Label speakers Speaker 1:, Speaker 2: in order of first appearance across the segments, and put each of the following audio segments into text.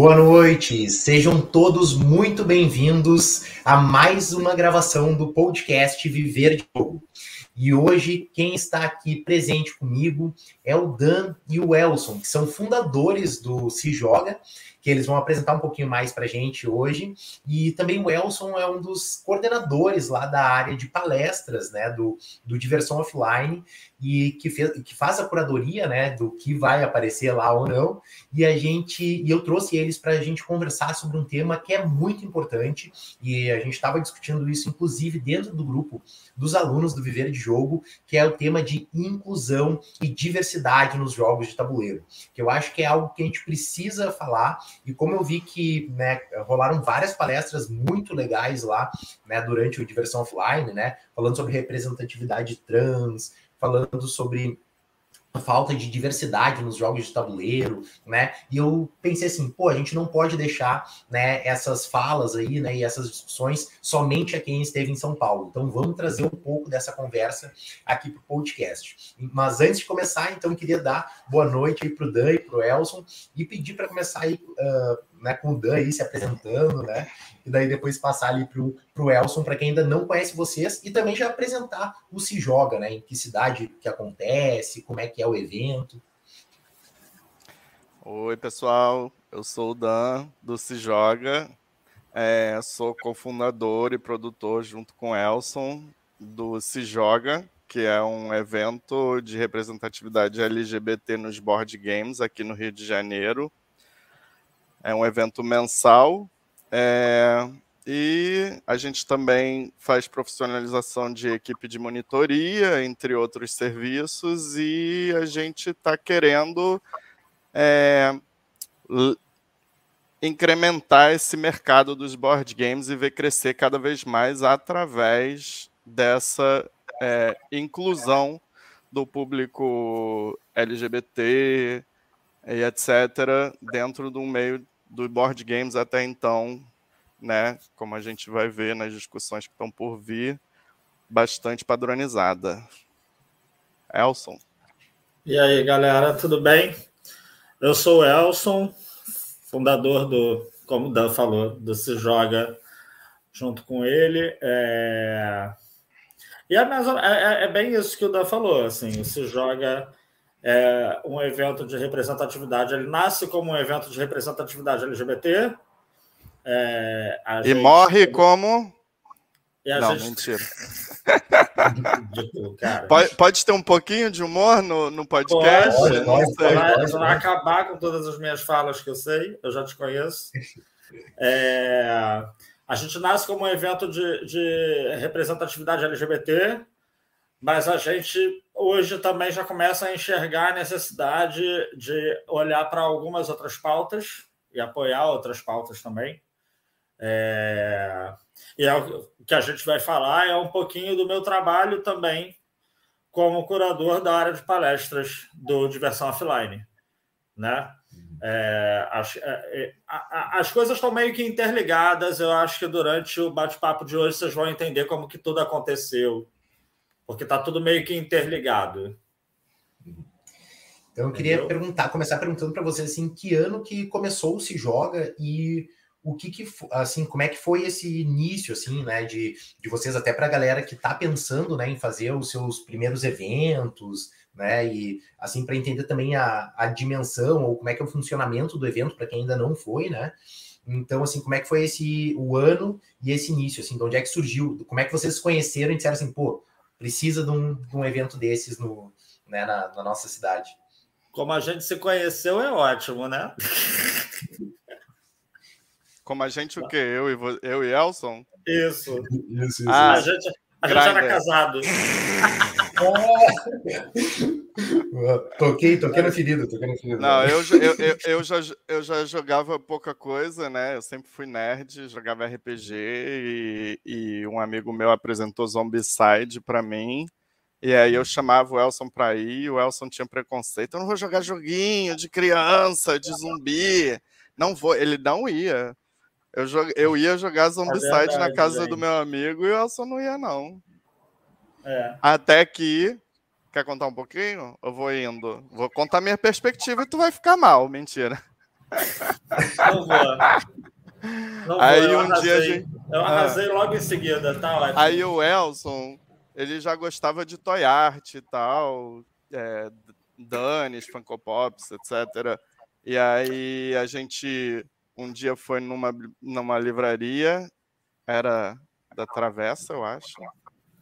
Speaker 1: Boa noite, sejam todos muito bem-vindos a mais uma gravação do podcast Viver de Jogo. E hoje, quem está aqui presente comigo é o Dan e o Elson, que são fundadores do Se Joga que eles vão apresentar um pouquinho mais para a gente hoje. E também o Elson é um dos coordenadores lá da área de palestras, né, do, do Diversão Offline, e que, fez, que faz a curadoria, né, do que vai aparecer lá ou não. E a gente, e eu trouxe eles para a gente conversar sobre um tema que é muito importante, e a gente estava discutindo isso, inclusive, dentro do grupo dos alunos do Viver de Jogo, que é o tema de inclusão e diversidade nos jogos de tabuleiro, que eu acho que é algo que a gente precisa falar e como eu vi que né, rolaram várias palestras muito legais lá né, durante o Diversão Offline, né, falando sobre representatividade trans, falando sobre a falta de diversidade nos jogos de tabuleiro, né? E eu pensei assim, pô, a gente não pode deixar, né, essas falas aí, né, e essas discussões somente a quem esteve em São Paulo. Então vamos trazer um pouco dessa conversa aqui para o podcast. Mas antes de começar, então queria dar boa noite aí para o Dan e para o Elson e pedir para começar aí uh, né, com o Dan aí se apresentando, né? E daí depois passar ali pro, pro Elson, para quem ainda não conhece vocês, e também já apresentar o Se Joga, né? Em que cidade que acontece, como é que é o evento.
Speaker 2: Oi, pessoal. Eu sou o Dan do Se Joga. É, sou cofundador e produtor junto com o Elson do Se Joga, que é um evento de representatividade LGBT nos board games aqui no Rio de Janeiro. É um evento mensal é, e a gente também faz profissionalização de equipe de monitoria, entre outros serviços, e a gente está querendo é, incrementar esse mercado dos board games e ver crescer cada vez mais através dessa é, inclusão do público LGBT e etc., dentro do meio do board games até então, né, como a gente vai ver nas discussões que estão por vir, bastante padronizada. Elson.
Speaker 3: E aí, galera, tudo bem? Eu sou o Elson, fundador do, como o Dan falou, do Se Joga junto com ele. É... E é, mais, é, é, bem isso que o Dan falou, assim, o Se Joga é um evento de representatividade. Ele nasce como um evento de representatividade LGBT.
Speaker 2: É, e gente... morre como. Não, gente... mentira. pode, pode ter um pouquinho de humor no, no podcast?
Speaker 3: Pode, pode, pode, pode, vai acabar com todas as minhas falas que eu sei, eu já te conheço. É, a gente nasce como um evento de, de representatividade LGBT, mas a gente hoje também já começa a enxergar a necessidade de olhar para algumas outras pautas e apoiar outras pautas também. É... E é o que a gente vai falar é um pouquinho do meu trabalho também como curador da área de palestras do Diversão Offline. Né? É, as, é, é as coisas estão meio que interligadas. Eu acho que durante o bate-papo de hoje vocês vão entender como que tudo aconteceu porque está tudo meio que interligado.
Speaker 1: Então eu queria Entendeu? perguntar, começar perguntando para vocês assim, que ano que começou o Se Joga e o que que assim, como é que foi esse início assim, né, de, de vocês até para a galera que está pensando, né, em fazer os seus primeiros eventos, né, e assim para entender também a, a dimensão ou como é que é o funcionamento do evento para quem ainda não foi, né? Então, assim, como é que foi esse o ano e esse início, assim, de onde é que surgiu? Como é que vocês se conheceram e disseram assim, pô, precisa de um, de um evento desses no, né, na, na, nossa cidade.
Speaker 3: Como a gente se conheceu é ótimo, né?
Speaker 2: Como a gente o quê? Eu e, eu e Elson?
Speaker 3: Isso. isso, isso ah, a gente, a gente era casado.
Speaker 1: toquei, toquei na ferida, toquei na ferida.
Speaker 2: Não, eu, eu, eu, eu, já, eu já jogava pouca coisa, né? Eu sempre fui nerd, jogava RPG e, e um amigo meu apresentou Zombicide para mim. E aí eu chamava o Elson para ir, e o Elson tinha preconceito. Eu não vou jogar joguinho de criança, de zumbi. Não vou. Ele não ia. Eu, jog... eu ia jogar é Zombicide é na casa gente. do meu amigo e o Elson não ia, não. É. Até que. Quer contar um pouquinho? Eu vou indo. Vou contar minha perspectiva e tu vai ficar mal. Mentira.
Speaker 3: Não vou. Não
Speaker 2: aí
Speaker 3: vou,
Speaker 2: um
Speaker 3: arrasei.
Speaker 2: dia a gente...
Speaker 3: Eu arrasei ah. logo em seguida, tá ótimo.
Speaker 2: Aí o Elson, ele já gostava de toy art e tal, é, Danis, Funko Pops, etc. E aí a gente um dia foi numa, numa livraria, era da Travessa, eu acho.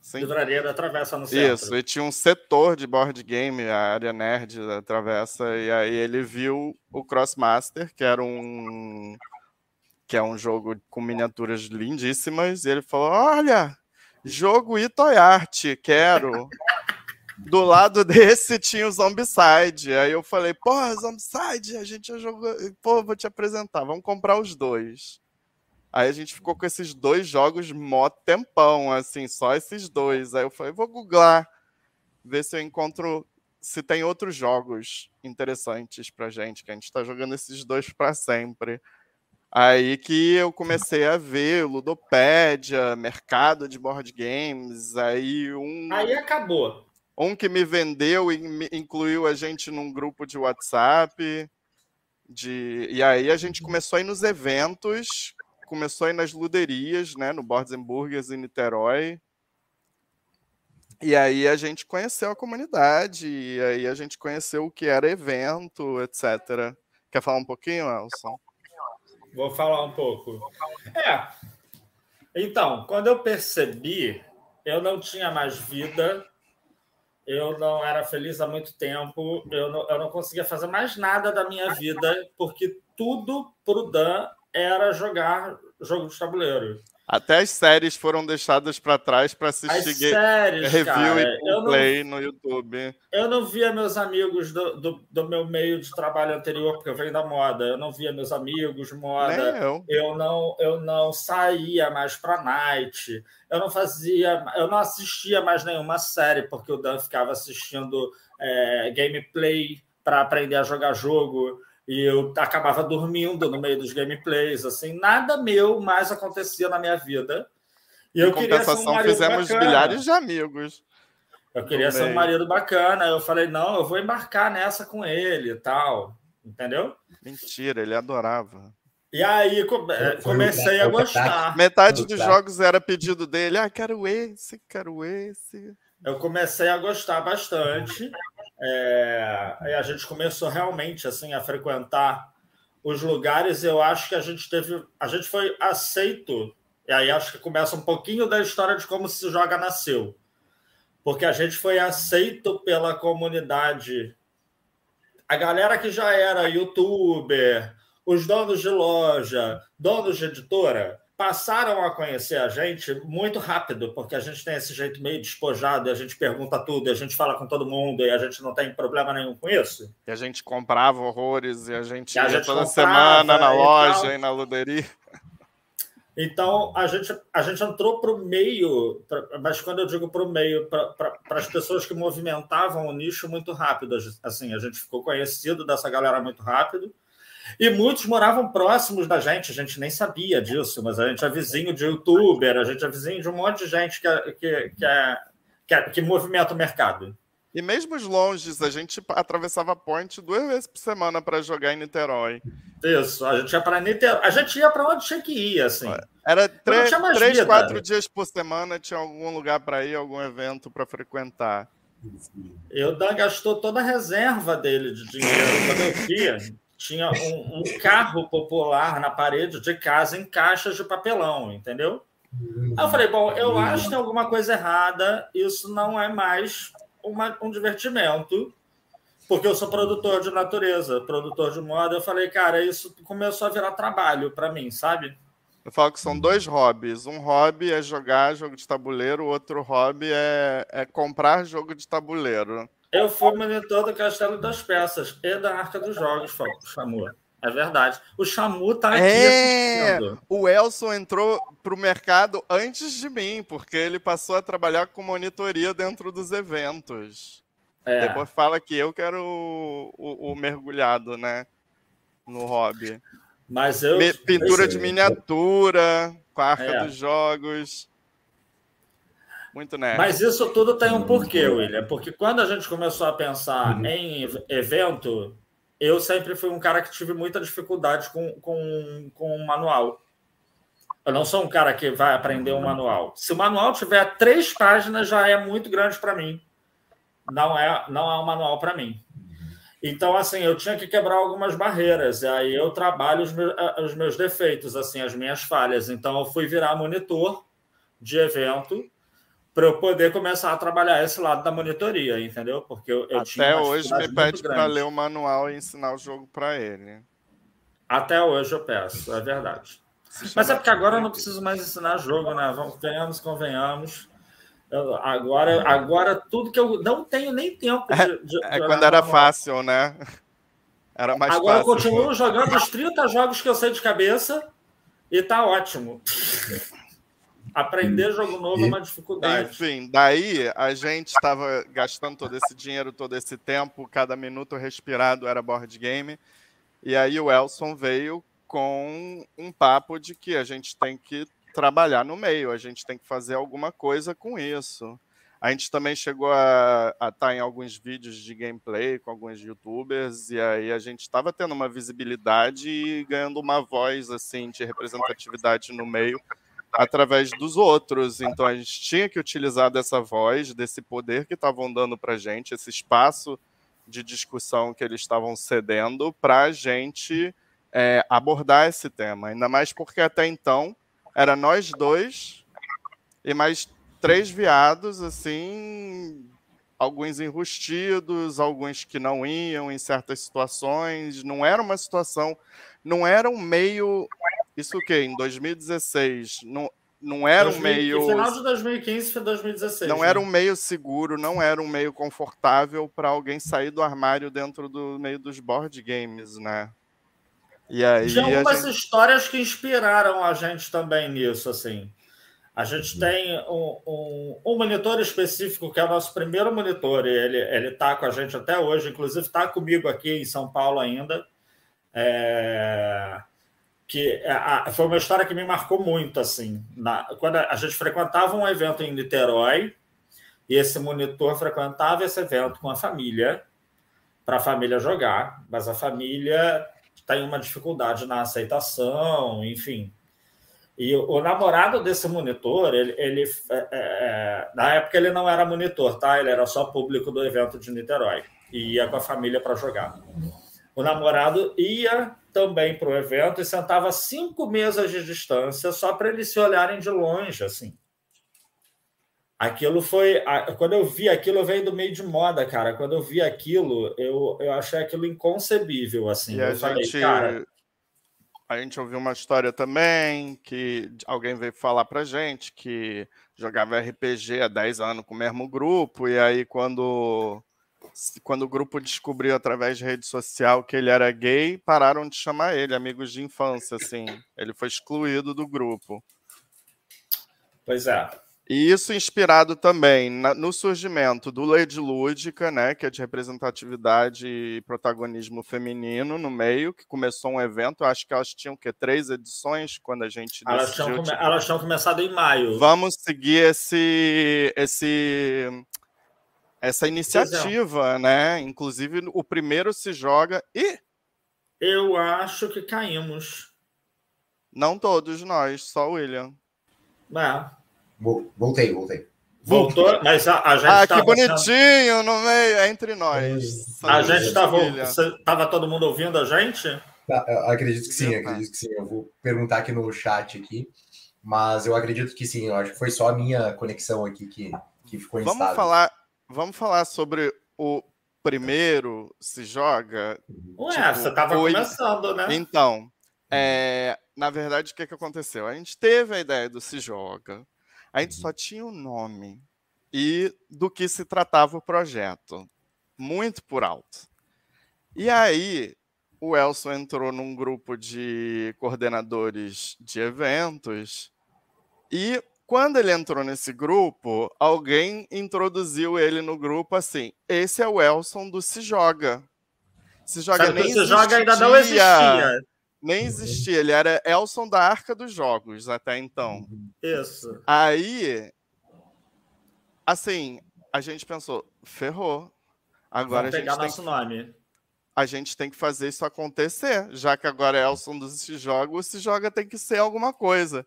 Speaker 3: Sim. Livraria da Travessa no centro.
Speaker 2: Isso, e tinha um setor de board game, a área nerd da Travessa, e aí ele viu o Crossmaster, que era um que é um jogo com miniaturas lindíssimas, e ele falou: "Olha, jogo Itoy Art, quero". Do lado desse tinha o Zombicide. Aí eu falei, pô, Zombicide, a gente já jogou. Pô, vou te apresentar, vamos comprar os dois. Aí a gente ficou com esses dois jogos mó tempão, assim, só esses dois. Aí eu falei, vou googlar, ver se eu encontro se tem outros jogos interessantes pra gente, que a gente tá jogando esses dois para sempre. Aí que eu comecei a ver Ludopédia, mercado de board games, aí um.
Speaker 3: Aí acabou.
Speaker 2: Um que me vendeu e me incluiu a gente num grupo de WhatsApp. De... E aí a gente começou a ir nos eventos começou aí nas luderias, né, no Boards Burgers em Niterói. E aí a gente conheceu a comunidade, e aí a gente conheceu o que era evento, etc. Quer falar um pouquinho, Elson?
Speaker 3: Vou falar um pouco. É. Então, quando eu percebi, eu não tinha mais vida, eu não era feliz há muito tempo, eu não, eu não conseguia fazer mais nada da minha vida, porque tudo pro Dan era jogar jogo de tabuleiro.
Speaker 2: Até as séries foram deixadas para trás para assistir
Speaker 3: séries,
Speaker 2: review
Speaker 3: cara,
Speaker 2: e play não, no YouTube.
Speaker 3: Eu não via meus amigos do, do, do, meu meio de trabalho anterior, porque eu venho da moda. Eu não via meus amigos moda.
Speaker 2: eu.
Speaker 3: eu não eu não saía mais para night. Eu não fazia, eu não assistia mais nenhuma série porque o Dan ficava assistindo é, gameplay para aprender a jogar jogo e eu acabava dormindo no meio dos gameplays, assim, nada meu mais acontecia na minha vida.
Speaker 2: E eu queria ser um fizemos bacana. milhares de amigos.
Speaker 3: Eu queria ser um marido bacana. Eu falei, não, eu vou embarcar nessa com ele e tal. Entendeu?
Speaker 2: Mentira, ele adorava.
Speaker 3: E aí comecei a gostar.
Speaker 2: Metade dos jogos era pedido dele. Ah, quero esse, quero esse.
Speaker 3: Eu comecei a gostar bastante. É, aí a gente começou realmente assim a frequentar os lugares. Eu acho que a gente teve, a gente foi aceito. E aí acho que começa um pouquinho da história de como se joga nasceu, porque a gente foi aceito pela comunidade. A galera que já era youtuber, os donos de loja, donos de editora, passaram a conhecer a gente muito rápido, porque a gente tem esse jeito meio despojado, e a gente pergunta tudo, a gente fala com todo mundo, e a gente não tem problema nenhum com isso.
Speaker 2: E a gente comprava horrores, e a gente e a ia gente toda semana na loja e, e na luderia.
Speaker 3: Então, a gente, a gente entrou para o meio, pra, mas quando eu digo para o meio, para as pessoas que movimentavam o nicho muito rápido. Assim, a gente ficou conhecido dessa galera muito rápido. E muitos moravam próximos da gente, a gente nem sabia disso, mas a gente é vizinho de youtuber, a gente é vizinho de um monte de gente que, é, que, que, é, que, é, que movimenta o mercado.
Speaker 2: E mesmo os longes, a gente atravessava a ponte duas vezes por semana para jogar em Niterói.
Speaker 3: Isso, a gente ia para Niterói. A gente ia para onde tinha que ir, assim.
Speaker 2: Era três, três quatro dias por semana, tinha algum lugar para ir, algum evento para frequentar.
Speaker 3: Eu Dan gastou toda a reserva dele de dinheiro quando eu ia tinha um, um, carro popular na parede de casa em caixas de papelão, entendeu? Aí eu falei, bom, eu acho que tem alguma coisa errada, isso não é mais uma, um divertimento, porque eu sou produtor de natureza, produtor de moda. Eu falei, cara, isso começou a virar trabalho para mim, sabe?
Speaker 2: Eu falo que são dois hobbies. Um hobby é jogar jogo de tabuleiro, o outro hobby é, é comprar jogo de tabuleiro.
Speaker 3: Eu fui monitor do Castelo das Peças e da Arca dos Jogos, Chamu. É verdade. O Chamu tá aqui é... assistindo.
Speaker 2: O Elson entrou pro mercado antes de mim, porque ele passou a trabalhar com monitoria dentro dos eventos. É. Depois fala que eu quero o, o, o mergulhado, né? No hobby.
Speaker 3: Mas eu.
Speaker 2: Pintura de miniatura, com a Arca é. dos Jogos. Muito nerd.
Speaker 3: Mas isso tudo tem um porquê, William. Porque quando a gente começou a pensar uhum. em evento, eu sempre fui um cara que tive muita dificuldade com, com, com o manual. Eu não sou um cara que vai aprender um manual. Se o manual tiver três páginas, já é muito grande para mim. Não é, não é um manual para mim. Então, assim, eu tinha que quebrar algumas barreiras. E aí eu trabalho os meus, os meus defeitos, assim, as minhas falhas. Então, eu fui virar monitor de evento para eu poder começar a trabalhar esse lado da monitoria, entendeu? Porque eu, eu
Speaker 2: Até hoje me pede para ler o manual e ensinar o jogo para ele.
Speaker 3: Até hoje eu peço, é verdade. Mas é porque agora eu não preciso mais ensinar jogo, né? Vamos, venhamos, convenhamos. Eu, agora, agora, tudo que eu não tenho nem tempo
Speaker 2: de. de é, é quando era fácil, né? Era mais
Speaker 3: agora
Speaker 2: fácil.
Speaker 3: eu continuo jogando os 30 jogos que eu sei de cabeça e tá ótimo. Aprender jogo novo é uma dificuldade.
Speaker 2: Enfim, daí a gente estava gastando todo esse dinheiro, todo esse tempo, cada minuto respirado era board game. E aí o Elson veio com um papo de que a gente tem que trabalhar no meio, a gente tem que fazer alguma coisa com isso. A gente também chegou a estar tá em alguns vídeos de gameplay com alguns youtubers, e aí a gente estava tendo uma visibilidade e ganhando uma voz assim de representatividade no meio através dos outros. Então a gente tinha que utilizar dessa voz, desse poder que estavam dando para gente, esse espaço de discussão que eles estavam cedendo para a gente é, abordar esse tema. Ainda mais porque até então era nós dois e mais três viados, assim, alguns enrustidos, alguns que não iam em certas situações. Não era uma situação, não era um meio. Isso o quê? Em 2016, não, não era 2000, um meio.
Speaker 3: Final de 2015 para 2016.
Speaker 2: Não né? era um meio seguro, não era um meio confortável para alguém sair do armário dentro do meio dos board games, né?
Speaker 3: E aí algumas gente... histórias que inspiraram a gente também nisso, assim. A gente uhum. tem um, um, um, monitor específico, que é o nosso primeiro monitor, e ele está com a gente até hoje, inclusive está comigo aqui em São Paulo ainda. É... Que é, a, foi uma história que me marcou muito, assim. Na, quando a, a gente frequentava um evento em Niterói, e esse monitor frequentava esse evento com a família, para a família jogar, mas a família tem uma dificuldade na aceitação, enfim. E o, o namorado desse monitor, ele, ele é, é, é, na época ele não era monitor, tá? Ele era só público do evento de Niterói e ia com a família para jogar. O namorado ia também para o evento e sentava cinco mesas de distância só para eles se olharem de longe, assim. Aquilo foi. Quando eu vi aquilo, eu veio do meio de moda, cara. Quando eu vi aquilo, eu, eu achei aquilo inconcebível, assim.
Speaker 2: E
Speaker 3: eu
Speaker 2: a falei, gente, cara. A gente ouviu uma história também que alguém veio falar pra gente que jogava RPG há 10 anos com o mesmo grupo, e aí quando, quando o grupo descobriu através de rede social que ele era gay, pararam de chamar ele, amigos de infância, assim. Ele foi excluído do grupo.
Speaker 3: Pois é.
Speaker 2: E isso inspirado também na, no surgimento do Lady Lúdica, né, que é de representatividade e protagonismo feminino no meio, que começou um evento, acho que elas tinham que três edições quando a gente
Speaker 3: elas decidiu, tinham, tipo, elas tinham começado em maio.
Speaker 2: Vamos seguir esse esse essa iniciativa, né? Inclusive o primeiro se joga e
Speaker 3: eu acho que caímos.
Speaker 2: Não todos nós, só o William.
Speaker 3: É.
Speaker 1: Voltei, voltei.
Speaker 3: Voltou, mas a, a gente.
Speaker 2: Ah, que bonitinho no meio, é entre nós.
Speaker 3: A gente estava todo mundo ouvindo a gente?
Speaker 1: Tá, acredito que sim, acredito que sim. Eu vou perguntar aqui no chat aqui, mas eu acredito que sim. Eu acho que foi só a minha conexão aqui que, que ficou
Speaker 2: vamos instável. Falar, vamos falar sobre o primeiro se joga.
Speaker 3: Ué, tipo, você estava foi... começando, né?
Speaker 2: Então, é, na verdade, o que, que aconteceu? A gente teve a ideia do se joga. A gente só tinha o nome e do que se tratava o projeto, muito por alto. E aí, o Elson entrou num grupo de coordenadores de eventos e quando ele entrou nesse grupo, alguém introduziu ele no grupo assim: esse é o Elson do Se Joga. Se Joga Sabe nem Se Joga ainda não existia. Nem existia, ele era Elson da Arca dos Jogos até então.
Speaker 3: Isso.
Speaker 2: Aí, assim, a gente pensou, ferrou.
Speaker 3: Agora Vamos a gente pegar tem nosso
Speaker 2: que...
Speaker 3: nome.
Speaker 2: a gente tem que fazer isso acontecer, já que agora é Elson do Se Joga, o Se Joga tem que ser alguma coisa.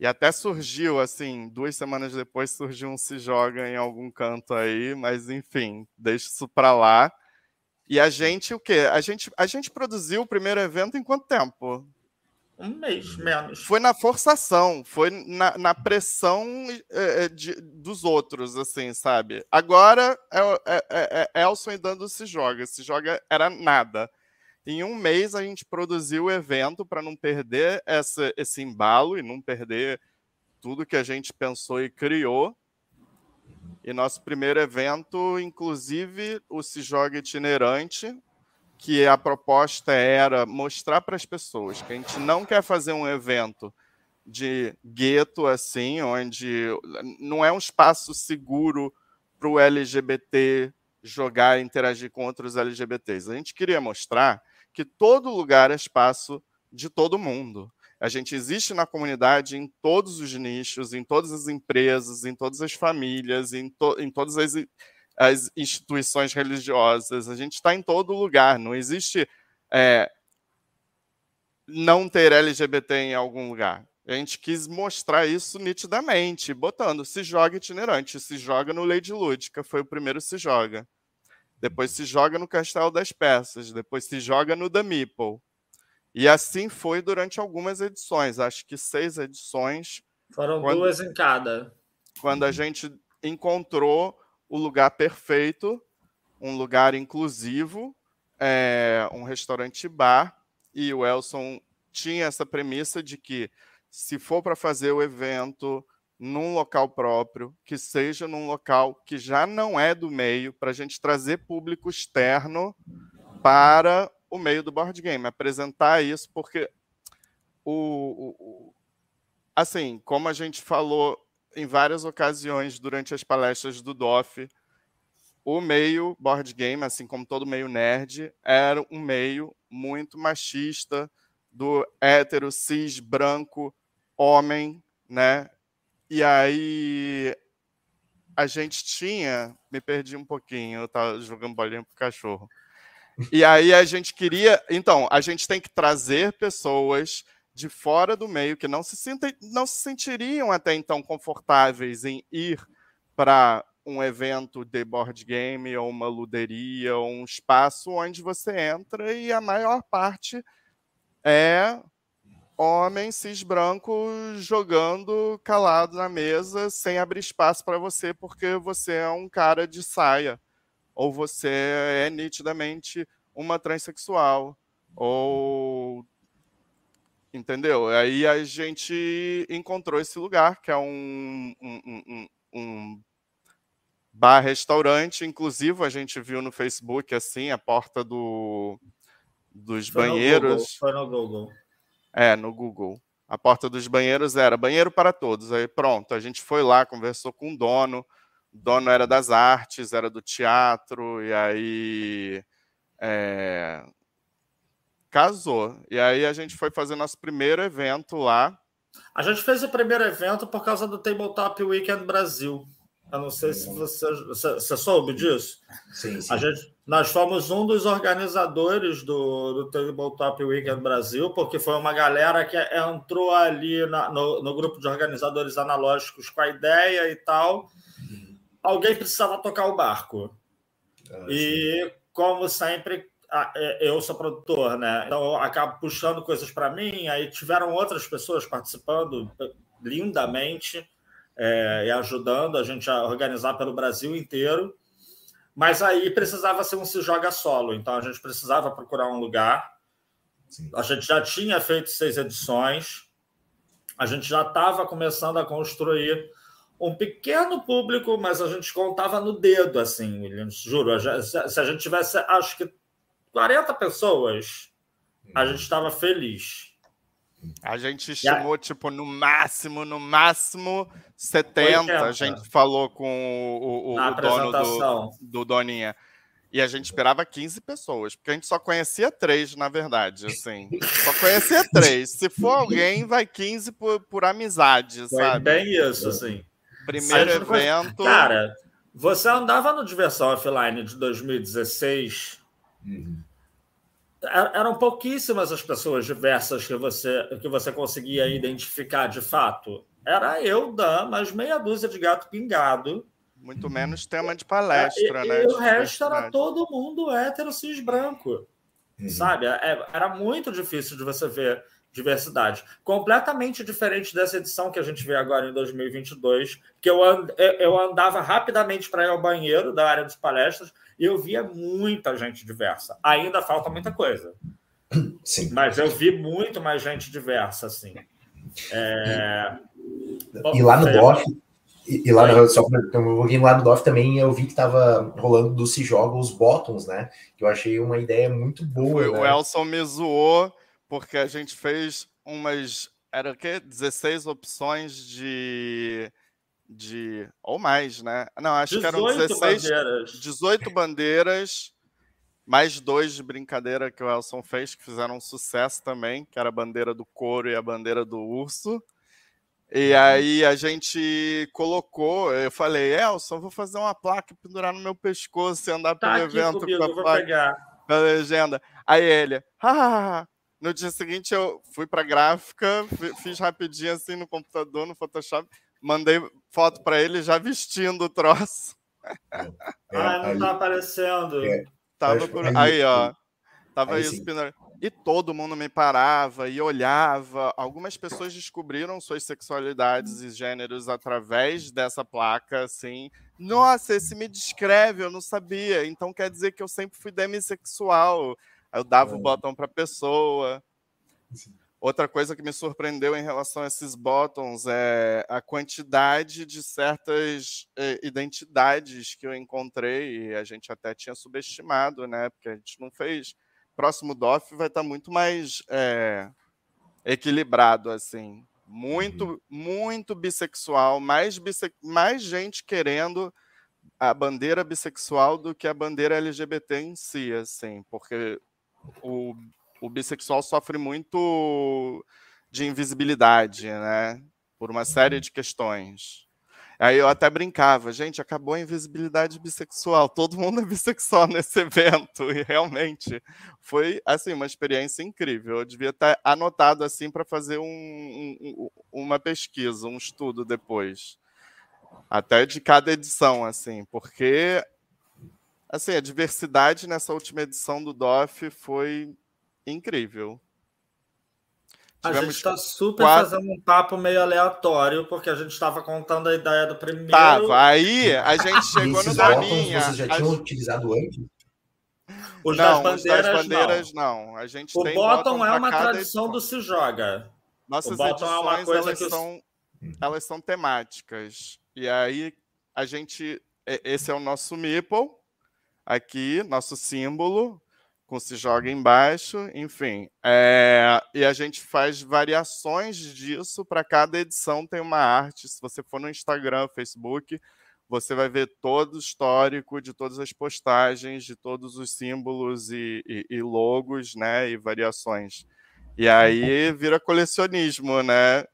Speaker 2: E até surgiu, assim, duas semanas depois surgiu um Se Joga em algum canto aí, mas enfim, deixa isso para lá. E a gente, o quê? A gente, a gente produziu o primeiro evento em quanto tempo?
Speaker 3: Um mês, menos.
Speaker 2: Foi na forçação, foi na, na pressão é, de, dos outros, assim, sabe? Agora é, é, é, é Elson e Dando se joga. Se joga era nada. Em um mês a gente produziu o evento para não perder essa, esse embalo e não perder tudo que a gente pensou e criou. E nosso primeiro evento, inclusive, o Se Joga Itinerante, que a proposta era mostrar para as pessoas que a gente não quer fazer um evento de gueto assim, onde não é um espaço seguro para o LGBT jogar e interagir com outros LGBTs. A gente queria mostrar que todo lugar é espaço de todo mundo. A gente existe na comunidade em todos os nichos, em todas as empresas, em todas as famílias, em, to em todas as, as, instituições religiosas. A gente está em todo lugar. Não existe é, não ter LGBT em algum lugar. A gente quis mostrar isso nitidamente, botando se joga itinerante, se joga no Lady Lúdica, foi o primeiro se joga depois se joga no Castelo das Peças, depois se joga no The Meeple. E assim foi durante algumas edições, acho que seis edições.
Speaker 3: Foram quando, duas em cada.
Speaker 2: Quando a gente encontrou o lugar perfeito, um lugar inclusivo, é, um restaurante-bar, e o Elson tinha essa premissa de que se for para fazer o evento num local próprio, que seja num local que já não é do meio, para a gente trazer público externo para o meio do board game, apresentar isso, porque o, o, assim, como a gente falou em várias ocasiões durante as palestras do DOF, o meio board game, assim como todo meio nerd, era um meio muito machista do hétero, cis, branco, homem, né? E aí a gente tinha, me perdi um pouquinho, eu estava jogando bolinha pro cachorro. E aí a gente queria, então, a gente tem que trazer pessoas de fora do meio que não se, sentem, não se sentiriam até então confortáveis em ir para um evento de board game ou uma luderia ou um espaço onde você entra e a maior parte é homem cis branco jogando calado na mesa sem abrir espaço para você porque você é um cara de saia ou você é nitidamente uma transexual ou entendeu? Aí a gente encontrou esse lugar que é um, um, um, um bar-restaurante, inclusive a gente viu no Facebook assim a porta do dos foi banheiros. No
Speaker 3: foi no Google.
Speaker 2: É, no Google. A porta dos banheiros era banheiro para todos. Aí pronto, a gente foi lá, conversou com o dono. O dono era das artes, era do teatro, e aí é, casou. E aí a gente foi fazer nosso primeiro evento lá.
Speaker 3: A gente fez o primeiro evento por causa do Tabletop Weekend Brasil. Eu não sei se você, você, você soube disso.
Speaker 1: Sim, sim.
Speaker 3: A gente, nós fomos um dos organizadores do, do Tabletop Weekend Brasil, porque foi uma galera que entrou ali na, no, no, grupo de organizadores analógicos com a ideia e tal. Alguém precisava tocar o barco. Ah, e, como sempre, é, eu sou produtor, né? Então eu acabo puxando coisas para mim. Aí tiveram outras pessoas participando lindamente é, e ajudando a gente a organizar pelo Brasil inteiro. Mas aí precisava ser um se joga solo, então a gente precisava procurar um lugar. Sim. A gente já tinha feito seis edições, a gente já estava começando a construir um pequeno público, mas a gente contava no dedo, assim, Williams, juro. Se a gente tivesse, acho que 40 pessoas, a gente estava feliz.
Speaker 2: A gente estimou, tipo, no máximo, no máximo 70. 80. A gente falou com o, o, o dono do, do Doninha. E a gente esperava 15 pessoas, porque a gente só conhecia três, na verdade, assim. Só conhecia três. Se for alguém, vai 15 por, por amizade, sabe?
Speaker 3: bem isso, assim.
Speaker 2: Primeiro evento.
Speaker 3: Cara, você andava no Diversão Offline de 2016 Uhum. Eram pouquíssimas as pessoas diversas que você, que você conseguia identificar de fato. Era eu, Dan, mas meia dúzia de gato pingado.
Speaker 2: Muito menos tema de palestra,
Speaker 3: é, e,
Speaker 2: né?
Speaker 3: E o resto era todo mundo hétero cis branco. Uhum. Sabe? É, era muito difícil de você ver diversidade. Completamente diferente dessa edição que a gente vê agora em 2022, que eu, and, eu andava rapidamente para ir ao banheiro da área de palestras eu via muita gente diversa. Ainda falta muita coisa. Sim. Mas eu vi muito mais gente diversa, assim. É...
Speaker 1: E, e lá no DOF, e, e, lá, no, só um lá no DOF também eu vi que estava rolando do Se Joga os Bottoms, né? Que eu achei uma ideia muito boa. Foi,
Speaker 2: né? O Elson me zoou porque a gente fez umas. Era o quê? 16 opções de. De ou mais, né? Não, acho que eram 16. Bandeiras. 18 bandeiras, mais dois de brincadeira que o Elson fez, que fizeram um sucesso também, que era a bandeira do couro e a bandeira do urso. E uhum. aí a gente colocou, eu falei, Elson, vou fazer uma placa e pendurar no meu pescoço e andar tá pelo evento
Speaker 3: comigo, com a placa, pegar.
Speaker 2: a legenda. Aí ele, ah, no dia seguinte eu fui para gráfica, fiz rapidinho assim no computador, no Photoshop, mandei foto para ele já vestindo o troço.
Speaker 3: É, ah, não tá aparecendo. É,
Speaker 2: tava por... aí, ó. Tava aí, isso, e todo mundo me parava e olhava. Algumas pessoas descobriram suas sexualidades e gêneros através dessa placa, assim. Nossa, esse me descreve, eu não sabia. Então quer dizer que eu sempre fui demissexual. Aí eu dava é. o botão para a pessoa. Sim. Outra coisa que me surpreendeu em relação a esses bottoms é a quantidade de certas eh, identidades que eu encontrei e a gente até tinha subestimado, né? Porque a gente não fez. Próximo DOF vai estar muito mais é, equilibrado, assim. Muito, uhum. muito bissexual, mais, bisse... mais gente querendo a bandeira bissexual do que a bandeira LGBT em si, assim, porque o, o bissexual sofre muito de invisibilidade, né? Por uma série uhum. de questões. Aí eu até brincava, gente, acabou a invisibilidade bissexual, todo mundo é bissexual nesse evento, e realmente foi assim uma experiência incrível. Eu devia estar anotado assim para fazer um, um, uma pesquisa, um estudo depois, até de cada edição, assim, porque assim, a diversidade nessa última edição do DOF foi incrível.
Speaker 3: A gente está super quatro... fazendo um papo meio aleatório, porque a gente estava contando a ideia do primeiro.
Speaker 2: Tava. Aí a gente chegou no Daninha.
Speaker 1: Vocês já tinham a... utilizado antes?
Speaker 3: Os não, das bandeiras, das bandeiras
Speaker 2: não. não. A gente
Speaker 3: o bottom é uma tradição edição. do Se Joga.
Speaker 2: Nossas edições, é uma coisa elas, que... são, elas são temáticas. E aí a gente. Esse é o nosso Meeple aqui, nosso símbolo, com se joga embaixo, enfim. É, e a gente faz variações disso para cada edição tem uma arte. Se você for no Instagram, Facebook, você vai ver todo o histórico de todas as postagens, de todos os símbolos e, e, e logos, né, e variações. E aí vira colecionismo, né?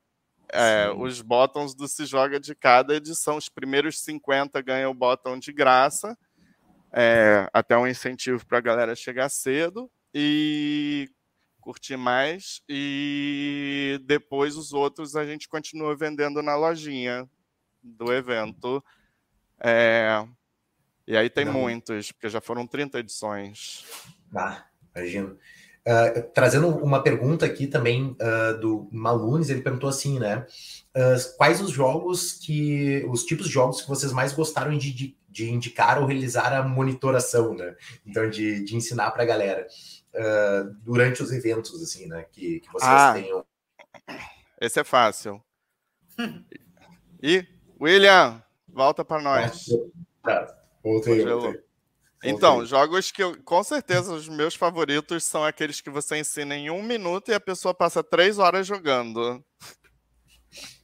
Speaker 2: É, os botões do Se Joga de cada edição. Os primeiros 50 ganham o botão de graça é, até um incentivo para a galera chegar cedo e curtir mais. E depois os outros a gente continua vendendo na lojinha do evento. É, e aí tem Não. muitos, porque já foram 30 edições.
Speaker 1: Ah, imagino. Uh, trazendo uma pergunta aqui também uh, do Malunes, ele perguntou assim, né? Uh, quais os jogos que. os tipos de jogos que vocês mais gostaram de, de de indicar ou realizar a monitoração, né? Então, de, de ensinar para a galera uh, durante os eventos, assim, né? Que, que vocês ah, tenham.
Speaker 2: Esse é fácil. e, William, volta para nós.
Speaker 1: Tá, voltei, voltei.
Speaker 2: Então, jogos que eu, com certeza os meus favoritos são aqueles que você ensina em um minuto e a pessoa passa três horas jogando.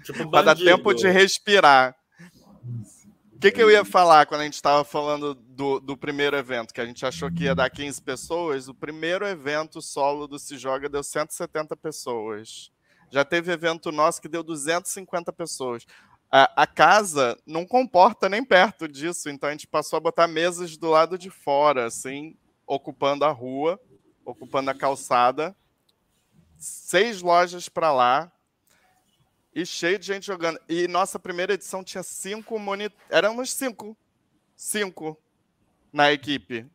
Speaker 2: Tipo para dar tempo de respirar que, que eu ia falar quando a gente estava falando do, do primeiro evento, que a gente achou que ia dar 15 pessoas? O primeiro evento solo do Se Joga deu 170 pessoas. Já teve evento nosso que deu 250 pessoas. A, a, casa não comporta nem perto disso, então a gente passou a botar mesas do lado de fora, assim, ocupando a rua, ocupando a calçada, seis lojas para lá e cheio de gente jogando. E nossa primeira edição tinha cinco monitores. Éramos cinco. Cinco na equipe.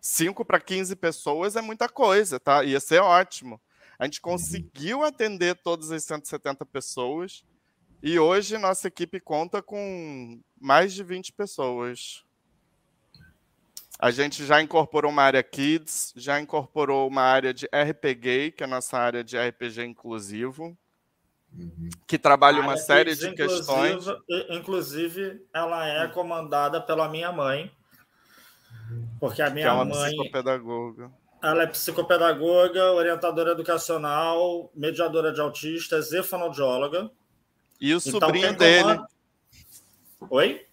Speaker 2: Cinco para 15 pessoas é muita coisa, tá? Ia ser ótimo. A gente uhum. conseguiu atender todas as 170 pessoas e hoje nossa equipe conta com mais de 20 pessoas. A gente já incorporou uma área Kids, já incorporou uma área de RPG, que é a nossa área de RPG inclusivo, uhum. que trabalha uma série de questões.
Speaker 3: Inclusive, ela é comandada pela minha mãe, porque a minha que é uma mãe.
Speaker 2: Psicopedagoga.
Speaker 3: Ela é psicopedagoga, orientadora educacional, mediadora de autistas e fonoaudióloga.
Speaker 2: E o então, sobrinho dele. Comanda...
Speaker 3: Oi?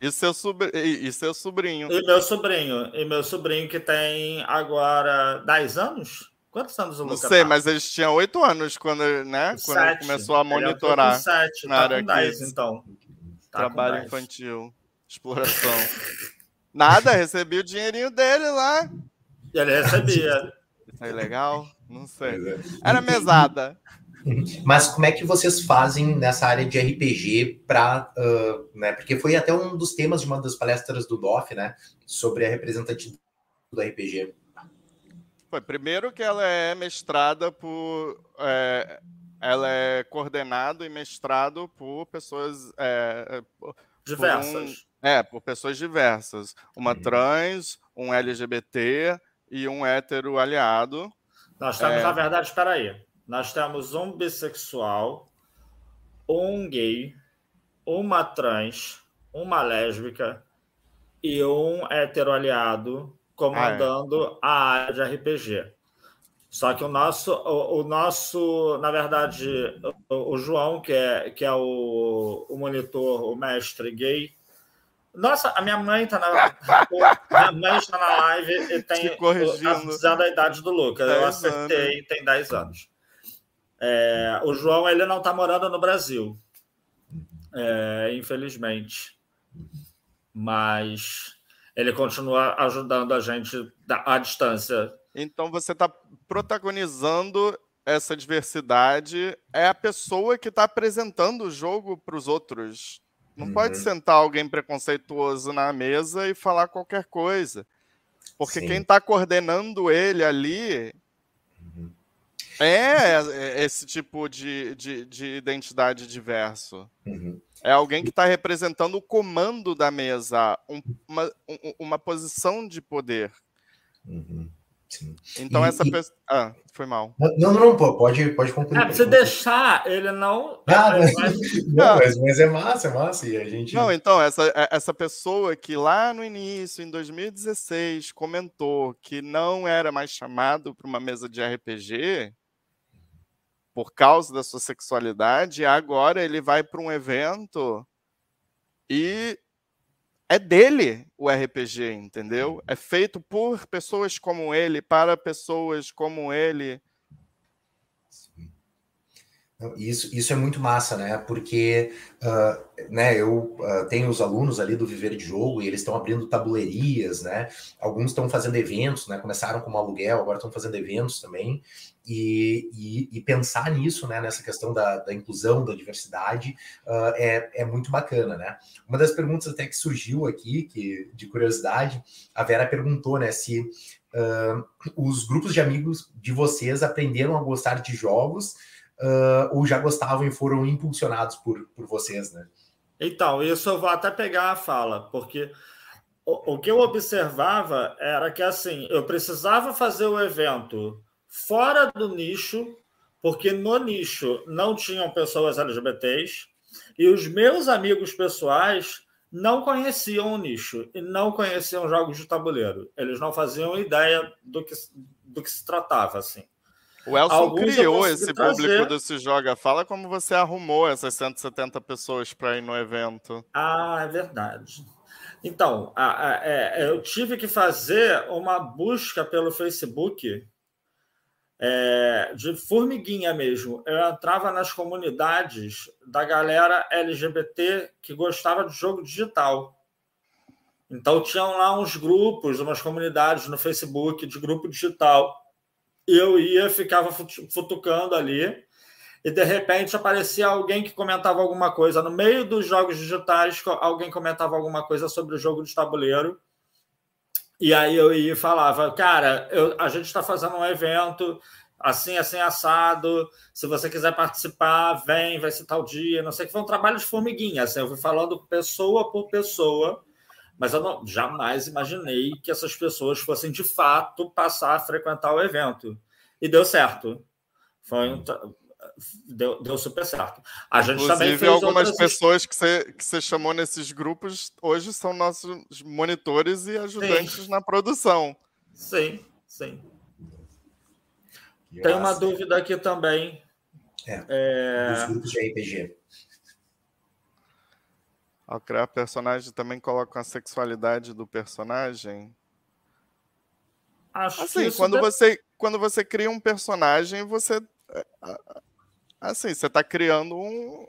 Speaker 2: E seu, sobr... e seu sobrinho.
Speaker 3: E meu sobrinho. E meu sobrinho que tem agora 10 anos? Quantos anos o Lucas
Speaker 2: Não sei, tá? mas eles tinham 8 anos quando, né? quando ele começou a monitorar. Ele
Speaker 3: é 7, na tá área com 10, então.
Speaker 2: Tá Trabalho infantil, exploração. Nada, recebi o dinheirinho dele lá.
Speaker 3: Ele recebia.
Speaker 2: Isso aí legal? Não sei. É. Era mesada.
Speaker 1: Mas como é que vocês fazem nessa área de RPG para, uh, né? Porque foi até um dos temas de uma das palestras do DOF, né? Sobre a representatividade do RPG.
Speaker 2: Foi primeiro que ela é mestrada por, é, ela é coordenado e mestrado por pessoas é,
Speaker 3: diversas.
Speaker 2: Um, é, por pessoas diversas. Uma uhum. trans, um LGBT e um hétero aliado.
Speaker 3: Nós temos, é... na verdade, espera aí. Nós temos um bissexual, um gay, uma trans, uma lésbica e um hétero aliado comandando ah, é. a área de RPG. Só que o nosso, o, o nosso, na verdade, o, o, João, que é, que é o, o monitor, o mestre gay, nossa, a minha mãe está na. minha mãe está na live e tem. Tá a idade do Lucas. Eu acertei, anos. tem 10 anos. É, o João ele não está morando no Brasil, é, infelizmente. Mas ele continua ajudando a gente à distância.
Speaker 2: Então você está protagonizando essa diversidade. É a pessoa que está apresentando o jogo para os outros. Não uhum. pode sentar alguém preconceituoso na mesa e falar qualquer coisa. Porque Sim. quem está coordenando ele ali uhum. é, é esse tipo de, de, de identidade diverso. Uhum. É alguém que está representando o comando da mesa, um, uma, um, uma posição de poder. Uhum. Sim. Então, e, essa e... pessoa. Ah, foi mal.
Speaker 1: Não, não, não, pode, pode concluir.
Speaker 3: É, se deixar, ele não.
Speaker 1: Ah, mas... não, mas, mas, é massa, é massa. E a gente...
Speaker 2: Não, então, essa, é, essa pessoa que lá no início, em 2016, comentou que não era mais chamado para uma mesa de RPG por causa da sua sexualidade, agora ele vai para um evento e é dele o RPG, entendeu? É feito por pessoas como ele, para pessoas como ele.
Speaker 1: Isso, isso é muito massa, né? Porque uh, né, eu uh, tenho os alunos ali do Viver de Jogo e eles estão abrindo tabuleirias, né? Alguns estão fazendo eventos, né? Começaram como aluguel, agora estão fazendo eventos também. E, e, e, pensar nisso, né? Nessa questão da, da inclusão, da diversidade, uh, é, é muito bacana, né? Uma das perguntas até que surgiu aqui, que de curiosidade, a Vera perguntou, né? Se os grupos de amigos de vocês aprenderam a gostar de jogos uh, ou já gostavam e foram impulsionados por, por vocês, né?
Speaker 3: Então, isso eu vou até pegar a fala, porque o, o que eu observava era que, assim, eu precisava fazer o evento fora do nicho, porque no nicho não tinham pessoas LGBTs, e os meus amigos pessoais não conheciam o nicho e não conheciam jogos de tabuleiro. Eles não faziam ideia do que, do que se tratava, assim.
Speaker 2: O Elson Alguns criou esse trazer. público do Se Joga. Fala como você arrumou essas 170 pessoas para ir no evento.
Speaker 3: Ah, é verdade. Então, a, a, é, eu tive que fazer uma busca pelo Facebook é, de formiguinha mesmo. Eu entrava nas comunidades da galera LGBT que gostava de jogo digital. Então tinham lá uns grupos, umas comunidades no Facebook de grupo digital. Eu ia, ficava futucando ali, e de repente aparecia alguém que comentava alguma coisa. No meio dos jogos digitais, alguém comentava alguma coisa sobre o jogo de tabuleiro. E aí eu ia e falava, cara, eu, a gente está fazendo um evento assim, assim, assado. Se você quiser participar, vem, vai ser tal dia. Não sei que foi um trabalho de formiguinha. Assim, eu fui falando pessoa por pessoa, mas eu não, jamais imaginei que essas pessoas fossem de fato passar a frequentar o evento. E deu certo. Foi um, deu, deu super certo.
Speaker 2: A gente Inclusive, também fez algumas outras... pessoas que você, que você chamou nesses grupos hoje são nossos monitores e ajudantes sim. na produção.
Speaker 3: Sim, sim. Tem uma dúvida aqui também.
Speaker 1: É, é... Dos grupos de RPG.
Speaker 2: Ao criar personagem, também coloca a sexualidade do personagem? Acho assim, quando, deve... você, quando você cria um personagem, você é, Assim, você está criando um,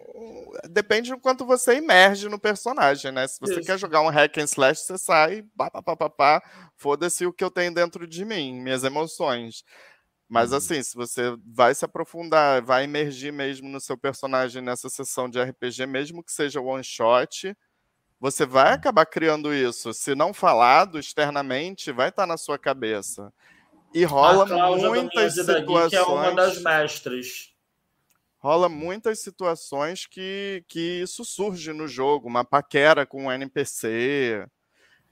Speaker 2: Depende do quanto você emerge no personagem, né? Se você Isso. quer jogar um hack and slash, você sai, pá, pá, pá, pá, pá foda-se o que eu tenho dentro de mim, minhas emoções. Mas uhum. assim, se você vai se aprofundar, vai emergir mesmo no seu personagem nessa sessão de RPG, mesmo que seja one shot, você vai uhum. acabar criando isso. Se não falado externamente, vai estar tá na sua cabeça. E rola muitas situações. Que é
Speaker 3: uma das mestres
Speaker 2: rola muitas situações que, que isso surge no jogo, uma paquera com um NPC.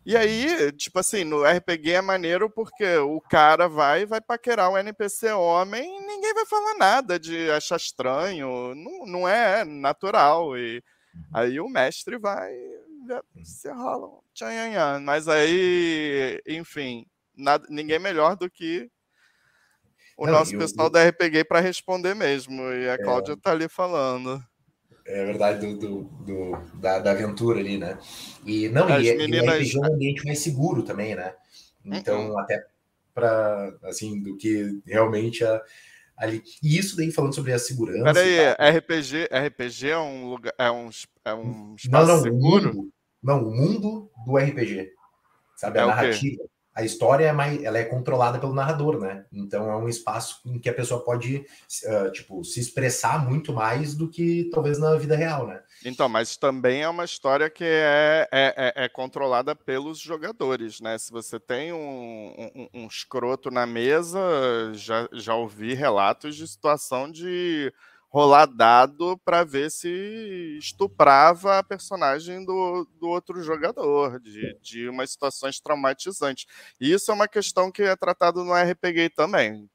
Speaker 2: E aí, tipo assim, no RPG é maneiro porque o cara vai vai paquerar o NPC homem e ninguém vai falar nada de achar estranho, não, não é natural. E aí o mestre vai se rola um mas aí, enfim, nada, ninguém melhor do que o não, nosso pessoal eu, da RPG para responder mesmo. E a é, Cláudia está ali falando.
Speaker 1: É verdade, do, do, do da, da, aventura ali, né? E não, As e, meninas... e RPG é um ambiente mais seguro também, né? Então, uhum. até para assim, do que realmente a, ali. E isso daí falando sobre a segurança.
Speaker 2: Peraí, RPG, RPG é um lugar, é um, é um espaço não, não, seguro?
Speaker 1: O mundo, não, o mundo do RPG. Sabe, é a narrativa a história é mais, ela é controlada pelo narrador, né? Então é um espaço em que a pessoa pode, uh, tipo, se expressar muito mais do que talvez na vida real, né?
Speaker 2: Então, mas também é uma história que é, é, é, é controlada pelos jogadores, né? Se você tem um, um, um escroto na mesa, já, já ouvi relatos de situação de rolar dado para ver se estuprava a personagem do, do outro jogador, de, de umas situações traumatizantes. E isso é uma questão que é tratado no RPG também.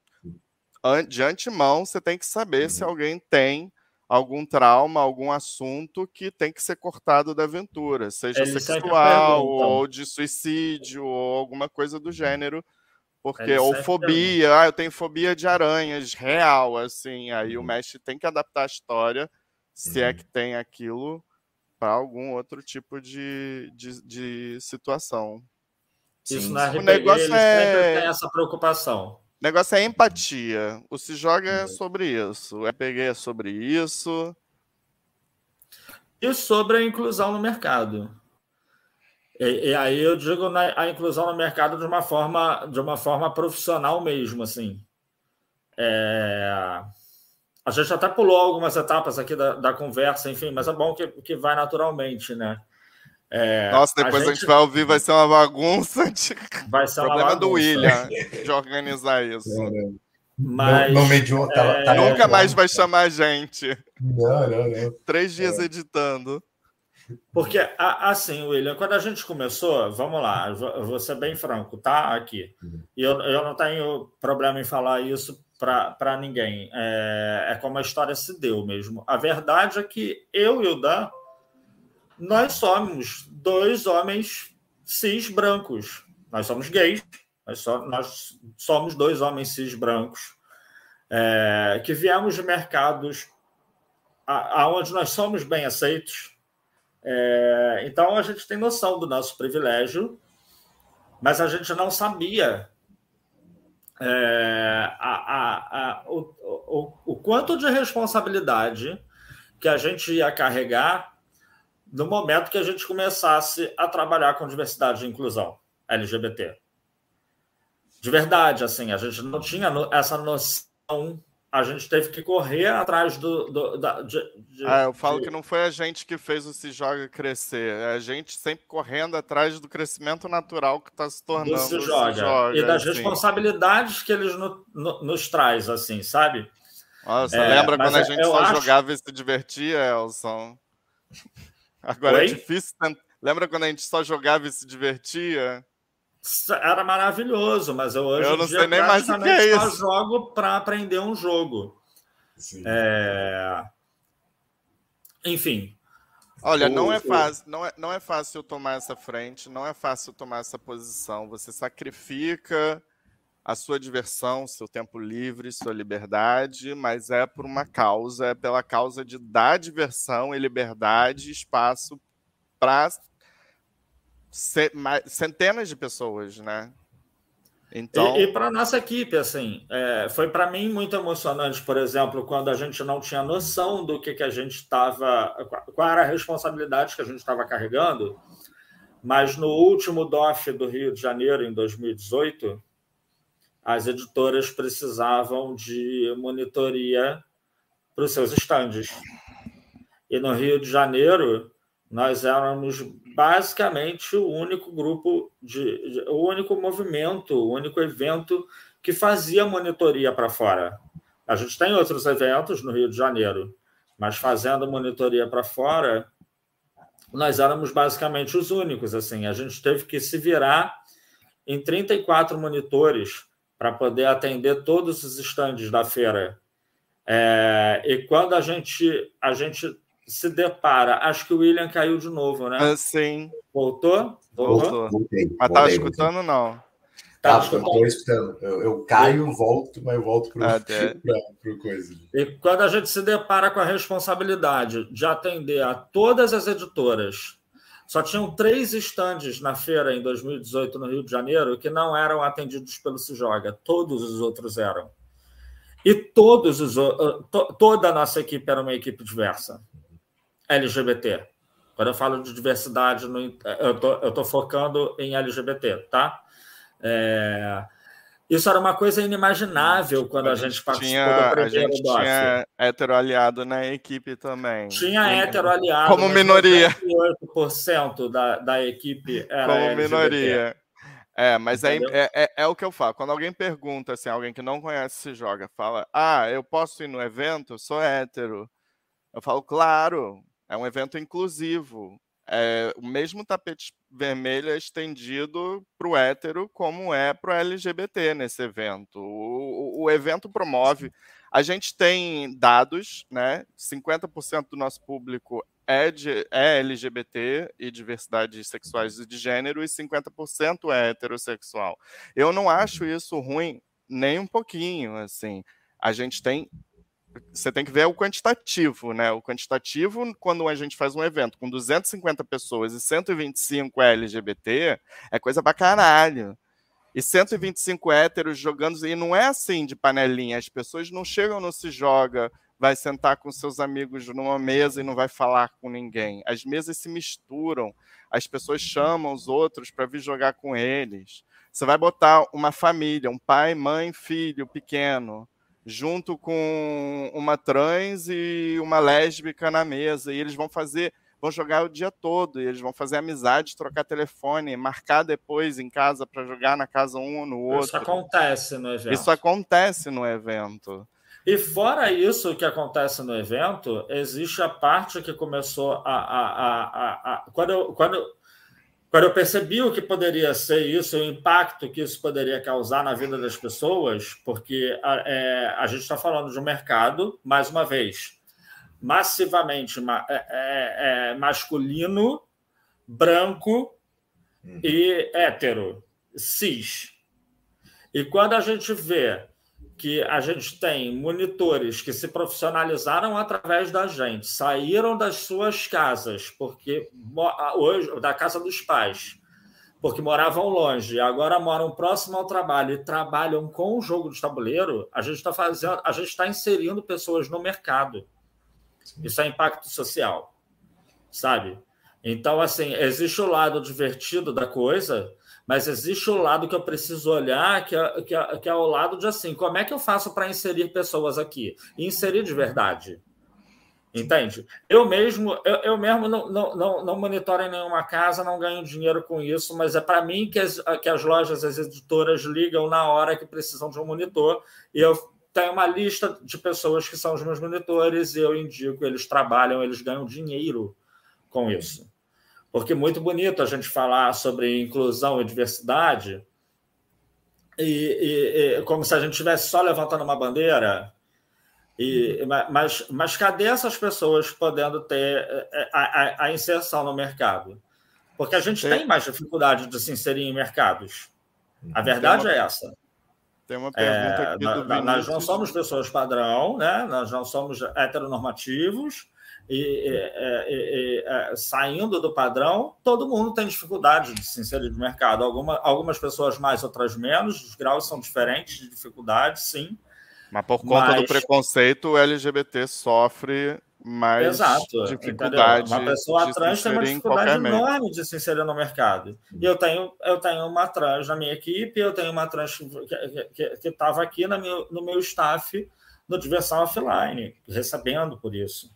Speaker 2: De antemão, você tem que saber se uhum. alguém tem algum trauma, algum assunto que tem que ser cortado da aventura, seja Ele sexual ou de suicídio ou alguma coisa do gênero porque, ou fobia, ah, eu tenho fobia de aranhas, real, assim. Aí uhum. o mestre tem que adaptar a história, se é uhum. é que tem aquilo, para algum outro tipo de, de, de situação.
Speaker 3: Isso Sim. na RPG, o negócio é... tem essa preocupação. O
Speaker 2: negócio é empatia. O Se Joga é uhum. sobre isso. O RPG é sobre isso.
Speaker 3: E sobre a inclusão no mercado. E, e, aí eu digo na, a inclusão no mercado de uma forma, de uma forma profissional mesmo, assim. É... A gente até pulou algumas etapas aqui da, da conversa, enfim, mas é bom que, que vai naturalmente, né?
Speaker 2: É, Nossa, depois a gente... a gente... vai ouvir, vai ser uma bagunça. De...
Speaker 3: Vai ser
Speaker 2: Problema
Speaker 3: uma
Speaker 2: do William de organizar isso.
Speaker 3: Mas,
Speaker 1: não, não mediou, tá,
Speaker 2: é... tá Nunca mais vai chamar a gente.
Speaker 1: Não, não, não.
Speaker 2: Três dias é. editando.
Speaker 3: Porque, assim, William, quando a gente começou, vamos lá, vou ser bem franco, tá? Aqui. E eu, eu não tenho problema em falar isso para ninguém. É, é, como a história se deu mesmo. A verdade é que eu e o Dan, nós somos dois homens cis brancos. Nós somos gays, nós, so, nós somos dois homens cis brancos é, que viemos de mercados aonde nós somos bem aceitos é, então a gente tem noção do nosso privilégio, mas a gente não sabia é, a, a, a, o, o, o quanto de responsabilidade que a gente ia carregar no momento que a gente começasse a trabalhar com diversidade e inclusão LGBT. De verdade, assim, a gente não tinha essa noção a gente teve que correr atrás do. do da, de,
Speaker 2: de, ah, eu falo de... que não foi a gente que fez o Se Joga crescer, é a gente sempre correndo atrás do crescimento natural que está se tornando.
Speaker 3: Se joga. se joga. E das assim. responsabilidades que eles no, no, nos traz, assim, sabe?
Speaker 2: Nossa, é, lembra quando a é, gente só acho... jogava e se divertia, Elson? Agora é Oi? é difícil. Lembra quando a gente só jogava e se divertia?
Speaker 3: Era maravilhoso, mas eu hoje
Speaker 2: eu não sei nem mais o que é isso.
Speaker 3: só jogo para aprender um jogo. É... Enfim.
Speaker 2: Olha, não é fácil, não é, não é fácil tomar essa frente, não é fácil tomar essa posição. Você sacrifica a sua diversão, seu tempo livre, sua liberdade, mas é por uma causa, é pela causa de dar diversão e liberdade, espaço para centenas de pessoas, né?
Speaker 3: Então... E, e para nossa equipe, assim, é, foi para mim muito emocionante, por exemplo, quando a gente não tinha noção do que, que a gente estava, qual era a responsabilidade que a gente estava carregando, mas no último DOF do Rio de Janeiro, em 2018, as editoras precisavam de monitoria para os seus estandes. E no Rio de Janeiro, nós éramos basicamente o único grupo de, de o único movimento, o único evento que fazia monitoria para fora. A gente tem outros eventos no Rio de Janeiro, mas fazendo monitoria para fora, nós éramos basicamente os únicos. Assim, a gente teve que se virar em 34 monitores para poder atender todos os estandes da feira. É, e quando a gente a gente se depara. Acho que o William caiu de novo, né?
Speaker 2: Ah, sim.
Speaker 3: Voltou?
Speaker 2: Voltou. Voltei, mas estava escutando, não?
Speaker 1: Tá, estou escutando. Eu, eu, caio, volto, mas eu volto para o coisa.
Speaker 3: E quando a gente se depara com a responsabilidade de atender a todas as editoras, só tinham três estandes na feira em 2018 no Rio de Janeiro que não eram atendidos pelo Se Joga. Todos os outros eram. E todos os, to, toda a nossa equipe era uma equipe diversa. LGBT. Quando eu falo de diversidade, eu tô, estou focando em LGBT, tá? É, isso era uma coisa inimaginável quando a, a gente, participou
Speaker 2: tinha, do primeiro A gente DOF. tinha hétero aliado na equipe também.
Speaker 3: Tinha e, hétero aliado.
Speaker 2: Como minoria.
Speaker 3: 98% da, da equipe era
Speaker 2: Como LGBT. minoria. É, mas é, é, é, é, o que eu falo. Quando alguém pergunta, assim, alguém que não conhece se joga, fala: Ah, eu posso ir no evento? Eu sou hétero. Eu falo, claro, é um evento inclusivo. É, o mesmo tapete vermelho é estendido para o hétero como é para o LGBT nesse evento. O, o, o, evento promove. A gente tem dados, né? 50% do nosso público é, de, é LGBT e diversidade sexuais e de gênero, e 50% é heterossexual. Eu não acho isso ruim nem um pouquinho. Assim, a gente tem você tem que ver o quantitativo, né? O quantitativo, quando a gente faz um evento com 250 pessoas e 125 é LGBT, é coisa pra caralho. E 125 héteros jogando, e não é assim de panelinha, as pessoas não chegam, não se joga, vai sentar com seus amigos numa mesa e não vai falar com ninguém. As mesas se misturam, as pessoas chamam os outros para vir jogar com eles. Você vai botar uma família, um pai, mãe, filho pequeno junto com uma trans e uma lésbica na mesa, e eles vão fazer, vão jogar o dia todo, e eles vão fazer amizade, trocar telefone, marcar depois em casa para jogar na casa um ou no outro.
Speaker 3: Isso acontece no evento.
Speaker 2: Isso acontece no evento.
Speaker 3: E fora isso que acontece no evento, existe a parte que começou a. a, a, a, a quando, eu, quando quando eu percebi o que poderia ser isso, o impacto que isso poderia causar na vida das pessoas, porque a, é, a gente está falando de um mercado, mais uma vez, massivamente é, é, é, masculino, branco uhum. e hétero, cis. E quando a gente vê que a gente tem monitores que se profissionalizaram através da gente, saíram das suas casas, porque hoje da casa dos pais, porque moravam longe, agora moram próximo ao trabalho e trabalham com o jogo de tabuleiro, a gente está fazendo, a gente está inserindo pessoas no mercado. Isso é impacto social, sabe? Então, assim, existe o lado divertido da coisa, mas existe o lado que eu preciso olhar, que é, que é, que é o lado de assim, como é que eu faço para inserir pessoas aqui? E inserir de verdade. Entende? Eu mesmo, eu, eu mesmo não, não, não, não monitoro em nenhuma casa, não ganho dinheiro com isso, mas é para mim que as, que as lojas, as editoras ligam na hora que precisam de um monitor, e eu tenho uma lista de pessoas que são os meus monitores, e eu indico, eles trabalham, eles ganham dinheiro com isso. Porque é muito bonito a gente falar sobre inclusão e diversidade, e, e, e como se a gente estivesse só levantando uma bandeira. E, mas, mas cadê essas pessoas podendo ter é, a, a, a inserção no mercado? Porque a gente tem, tem mais dificuldade de se inserir em mercados. A verdade uma, é essa.
Speaker 2: Tem uma pergunta é, aqui do
Speaker 3: Nós não somos pessoas padrão, né? nós não somos heteronormativos, e, e, e, é, saindo do padrão, todo mundo tem dificuldade de se inserir no mercado. Alguma, algumas pessoas mais, outras menos, os graus são diferentes de dificuldade, sim.
Speaker 2: Mas por conta mas... do preconceito, o LGBT sofre mais Exato, dificuldade.
Speaker 3: Entendeu? Uma pessoa trans tem uma dificuldade enorme de se inserir no mercado. E eu tenho, eu tenho uma trans na minha equipe, eu tenho uma trans que estava aqui na meu, no meu staff no Diversão Offline, recebendo por isso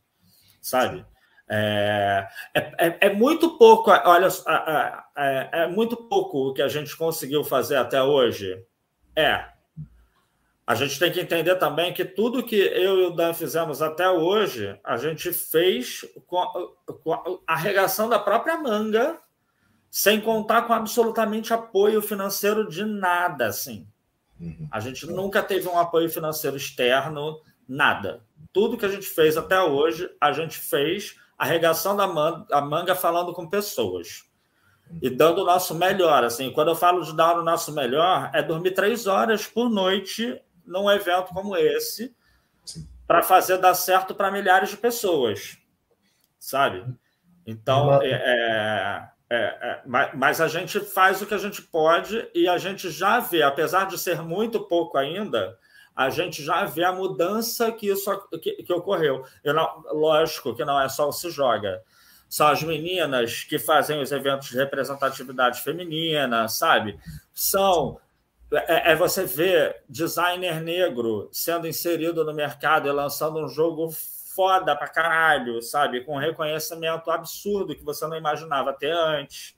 Speaker 3: sabe? É, é, é, é, muito pouco, olha, é, é, muito pouco o que a gente conseguiu fazer até hoje. É. A gente tem que entender também que tudo que eu e o Dan fizemos até hoje, a gente fez com, com a arregação da própria manga, sem contar com absolutamente apoio financeiro de nada, assim. Uhum. A gente nunca teve um apoio financeiro externo, nada tudo que a gente fez até hoje, a gente fez da manga, a manga falando com pessoas e dando o nosso melhor. Assim, quando eu falo de dar o nosso melhor, é dormir três horas por noite num evento como esse para fazer dar certo para milhares de pessoas, sabe? Então, é, é, é, é, mas a gente faz o que a gente pode e a gente já vê, apesar de ser muito pouco ainda, a gente já vê a mudança que isso que, que ocorreu. Não, lógico que não é só o se joga. São as meninas que fazem os eventos de representatividade feminina, sabe? São é, é, você ver designer negro sendo inserido no mercado e lançando um jogo foda pra caralho, sabe? Com reconhecimento absurdo que você não imaginava ter antes.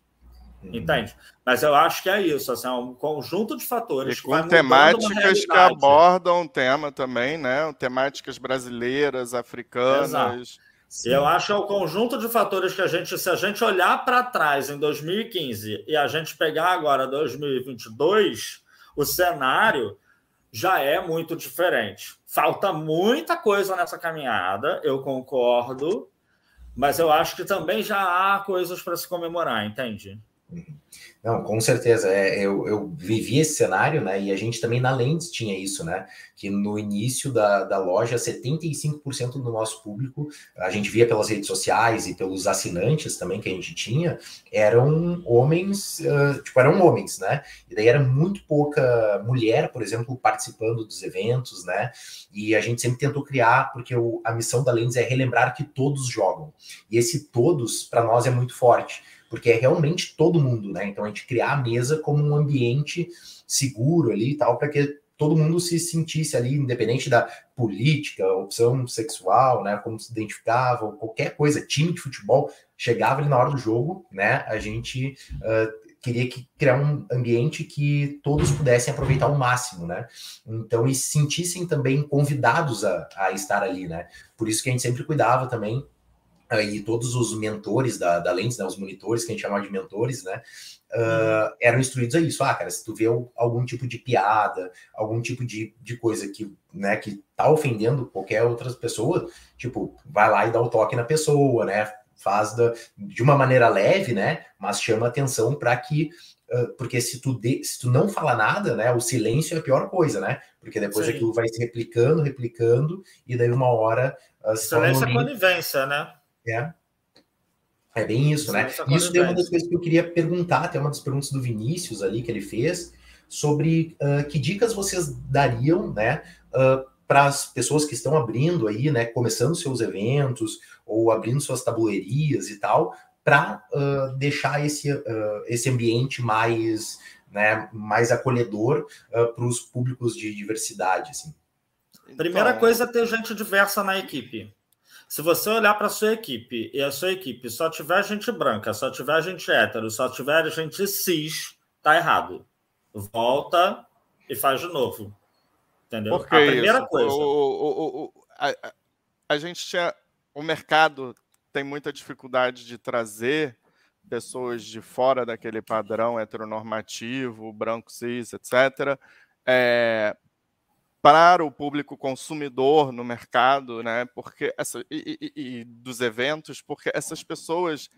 Speaker 3: Uhum. Entende? Mas eu acho que é isso, assim, é um conjunto de fatores.
Speaker 2: E com temáticas que abordam o tema também, né? Temáticas brasileiras, africanas. Exato.
Speaker 3: Eu acho que é o conjunto de fatores que a gente, se a gente olhar para trás em 2015 e a gente pegar agora 2022, o cenário já é muito diferente. Falta muita coisa nessa caminhada, eu concordo, mas eu acho que também já há coisas para se comemorar, entende?
Speaker 1: Não, com certeza. É, eu, eu vivi esse cenário, né? E a gente também na Lens tinha isso, né? Que no início da, da loja, 75% do nosso público, a gente via pelas redes sociais e pelos assinantes também que a gente tinha, eram homens, uh, tipo, eram homens, né? E daí era muito pouca mulher, por exemplo, participando dos eventos, né? E a gente sempre tentou criar, porque o, a missão da Lens é relembrar que todos jogam. E esse todos, para nós, é muito forte porque é realmente todo mundo, né? Então a gente criar a mesa como um ambiente seguro ali e tal, para que todo mundo se sentisse ali, independente da política, opção sexual, né? Como se identificava, qualquer coisa, time de futebol, chegava ali na hora do jogo, né? A gente uh, queria que, criar um ambiente que todos pudessem aproveitar ao máximo, né? Então, e se sentissem também convidados a, a estar ali, né? Por isso que a gente sempre cuidava também e todos os mentores da, da né, os monitores que a gente chama de mentores, né, uh, eram instruídos a isso. Ah, cara, se tu vê algum tipo de piada, algum tipo de, de coisa que, né, que tá ofendendo qualquer outra pessoa, tipo, vai lá e dá o toque na pessoa, né, faz da, de uma maneira leve, né, mas chama atenção para que Uh, porque se tu, de, se tu não fala nada, né, o silêncio é a pior coisa, né? Porque depois Sim. aquilo vai se replicando, replicando, e daí uma hora.
Speaker 3: Uh, silêncio é conivência, né?
Speaker 1: É. É bem isso, né? Isso é uma das coisas que eu queria perguntar, até uma das perguntas do Vinícius ali que ele fez, sobre uh, que dicas vocês dariam, né, uh, para as pessoas que estão abrindo aí, né, começando seus eventos ou abrindo suas tabuleirias e tal, para uh, deixar esse, uh, esse ambiente mais, né, mais acolhedor uh, para os públicos de diversidade. Assim.
Speaker 3: Primeira então... coisa é ter gente diversa na equipe. Se você olhar para a sua equipe e a sua equipe só tiver gente branca, só tiver gente hétero, só tiver gente cis, tá errado. Volta e faz de novo. Entendeu?
Speaker 2: A primeira isso? coisa. O, o, o, a, a gente tinha. O mercado tem muita dificuldade de trazer pessoas de fora daquele padrão heteronormativo, branco, cis, etc., é, para o público consumidor no mercado, né? Porque essa e, e, e, dos eventos, porque essas pessoas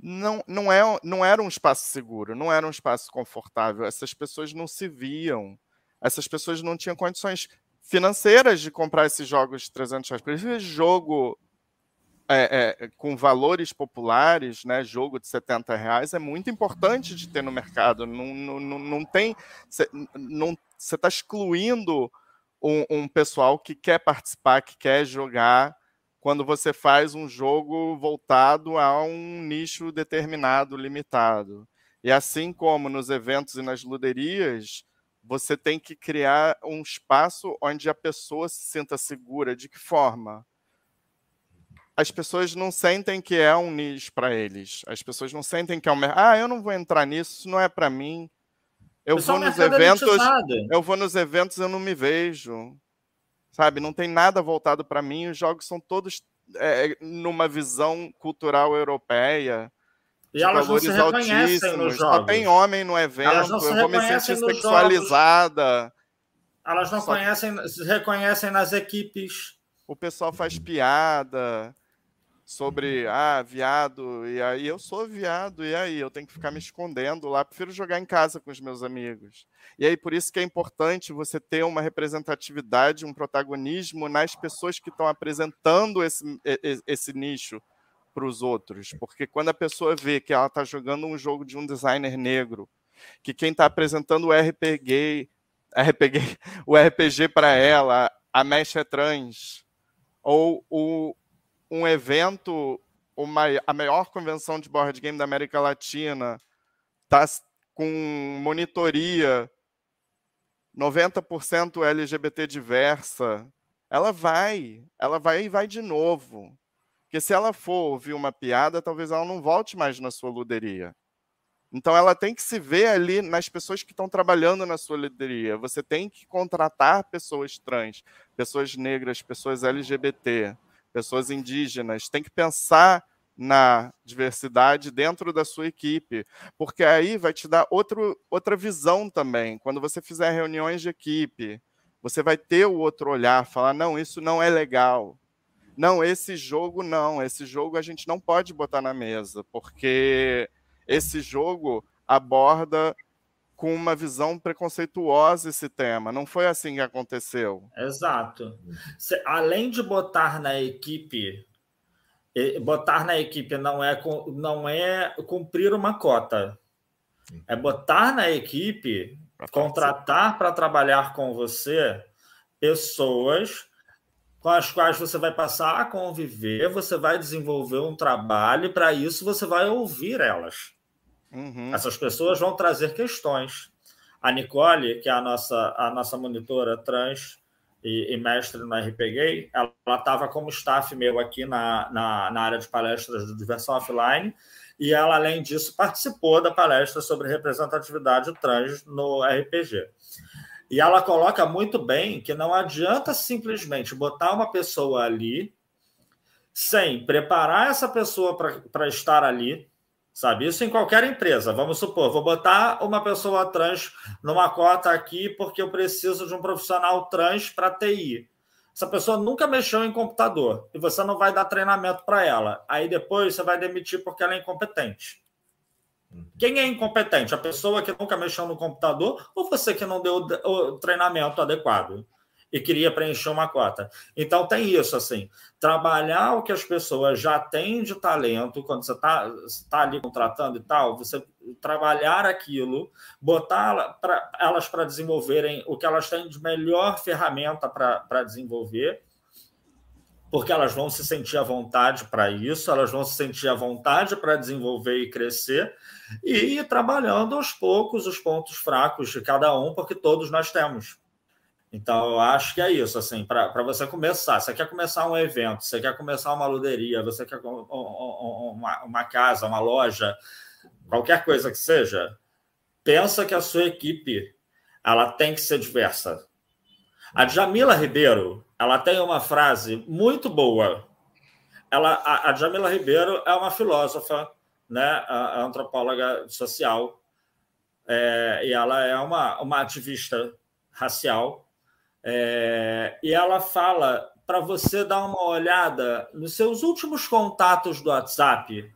Speaker 2: não não é não era um espaço seguro, não era um espaço confortável. Essas pessoas não se viam, essas pessoas não tinham condições financeiras de comprar esses jogos de 300 reais. Por isso, jogo é, é, com valores populares, né, jogo de 70 reais, é muito importante de ter no mercado. Não, não, não tem. Você está excluindo um, um, pessoal que quer participar, que quer jogar, quando você faz um jogo voltado a um nicho determinado, limitado. E assim como nos eventos e nas luderias, você tem que criar um espaço onde a pessoa se sinta segura. De que forma? as pessoas não sentem que é um nicho para eles. As pessoas não sentem que é um ah, eu não vou entrar nisso, isso não é para mim. Eu vou nos eventos, eu vou nos eventos, eu não me vejo. Sabe, não tem nada voltado para mim, os jogos são todos é, numa visão cultural europeia.
Speaker 3: E elas não se reconhecem nos jogos.
Speaker 2: Só tem homem no evento, eu vou me sentir sexualizada.
Speaker 3: Elas não conhecem, se reconhecem nas equipes.
Speaker 2: O pessoal faz piada sobre ah, viado, e aí eu sou viado, e aí eu tenho que ficar me escondendo lá, prefiro jogar em casa com os meus amigos. E aí por isso que é importante você ter uma representatividade, um protagonismo nas pessoas que estão apresentando esse, esse nicho para os outros, porque quando a pessoa vê que ela está jogando um jogo de um designer negro, que quem está apresentando o RPG, RPG o RPG para ela, a mecha é trans, ou o, um evento, uma, a maior convenção de board game da América Latina, está com monitoria 90% LGBT diversa, ela vai, ela vai e vai de novo. Porque se ela for ouvir uma piada, talvez ela não volte mais na sua luderia. Então ela tem que se ver ali nas pessoas que estão trabalhando na sua luderia. Você tem que contratar pessoas trans, pessoas negras, pessoas LGBT pessoas indígenas, tem que pensar na diversidade dentro da sua equipe, porque aí vai te dar outro, outra visão também. Quando você fizer reuniões de equipe, você vai ter o outro olhar, falar: não, isso não é legal. Não, esse jogo não, esse jogo a gente não pode botar na mesa, porque esse jogo aborda com uma visão preconceituosa esse tema. Não foi assim que aconteceu.
Speaker 3: Exato. Além de botar na equipe, botar na equipe não é, não é cumprir uma cota. É botar na equipe, contratar para trabalhar com você pessoas com as quais você vai passar a conviver, você vai desenvolver um trabalho, e para isso você vai ouvir elas. Uhum. Essas pessoas vão trazer questões. A Nicole, que é a nossa, a nossa monitora trans e, e mestre no RPG, ela estava como staff meu aqui na, na, na área de palestras do Diversão Offline, e ela, além disso, participou da palestra sobre representatividade trans no RPG. E ela coloca muito bem que não adianta simplesmente botar uma pessoa ali sem preparar essa pessoa para estar ali, Sabe? Isso em qualquer empresa. Vamos supor, vou botar uma pessoa trans numa cota aqui porque eu preciso de um profissional trans para TI. Essa pessoa nunca mexeu em computador e você não vai dar treinamento para ela. Aí depois você vai demitir porque ela é incompetente. Quem é incompetente? A pessoa que nunca mexeu no computador ou você que não deu o treinamento adequado? E queria preencher uma cota. Então tem isso, assim, trabalhar o que as pessoas já têm de talento, quando você está tá ali contratando e tal, você trabalhar aquilo, botar pra, elas para desenvolverem o que elas têm de melhor ferramenta para desenvolver porque elas vão se sentir à vontade para isso, elas vão se sentir à vontade para desenvolver e crescer, e ir trabalhando aos poucos os pontos fracos de cada um, porque todos nós temos. Então, eu acho que é isso, assim, para você começar. Você quer começar um evento, você quer começar uma luderia, você quer uma, uma casa, uma loja, qualquer coisa que seja, pensa que a sua equipe ela tem que ser diversa. A Jamila Ribeiro, ela tem uma frase muito boa. Ela, a, a Jamila Ribeiro é uma filósofa, né, a, a antropóloga social, é, e ela é uma, uma ativista racial é, e ela fala para você dar uma olhada nos seus últimos contatos do WhatsApp,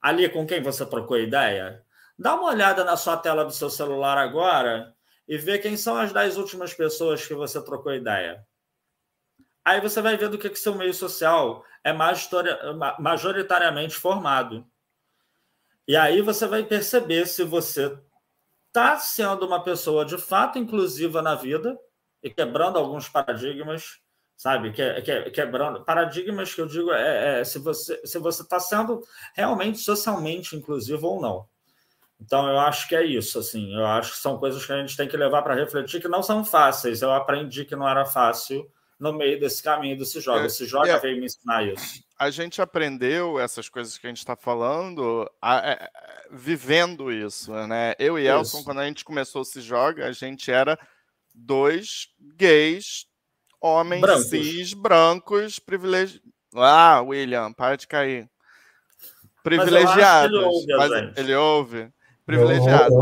Speaker 3: ali com quem você trocou ideia. Dá uma olhada na sua tela do seu celular agora e vê quem são as dez últimas pessoas que você trocou ideia. Aí você vai ver do que, que seu meio social é majoritariamente formado. E aí você vai perceber se você está sendo uma pessoa de fato inclusiva na vida e quebrando alguns paradigmas, sabe? Que, que, quebrando paradigmas que eu digo é, é se você se você está sendo realmente socialmente inclusivo ou não. Então eu acho que é isso, assim. Eu acho que são coisas que a gente tem que levar para refletir que não são fáceis. Eu aprendi que não era fácil no meio desse caminho desse jogo. É, esse jogo é, veio me ensinar isso.
Speaker 2: A gente aprendeu essas coisas que a gente está falando a, a, a, vivendo isso, né? Eu e Elson, quando a gente começou se joga, a gente era dois gays, homens brancos. cis, brancos, privilegiados. Ah, William, para de cair. Privilegiados. Mas, ele ouve, mas ele ouve. Privilegiados.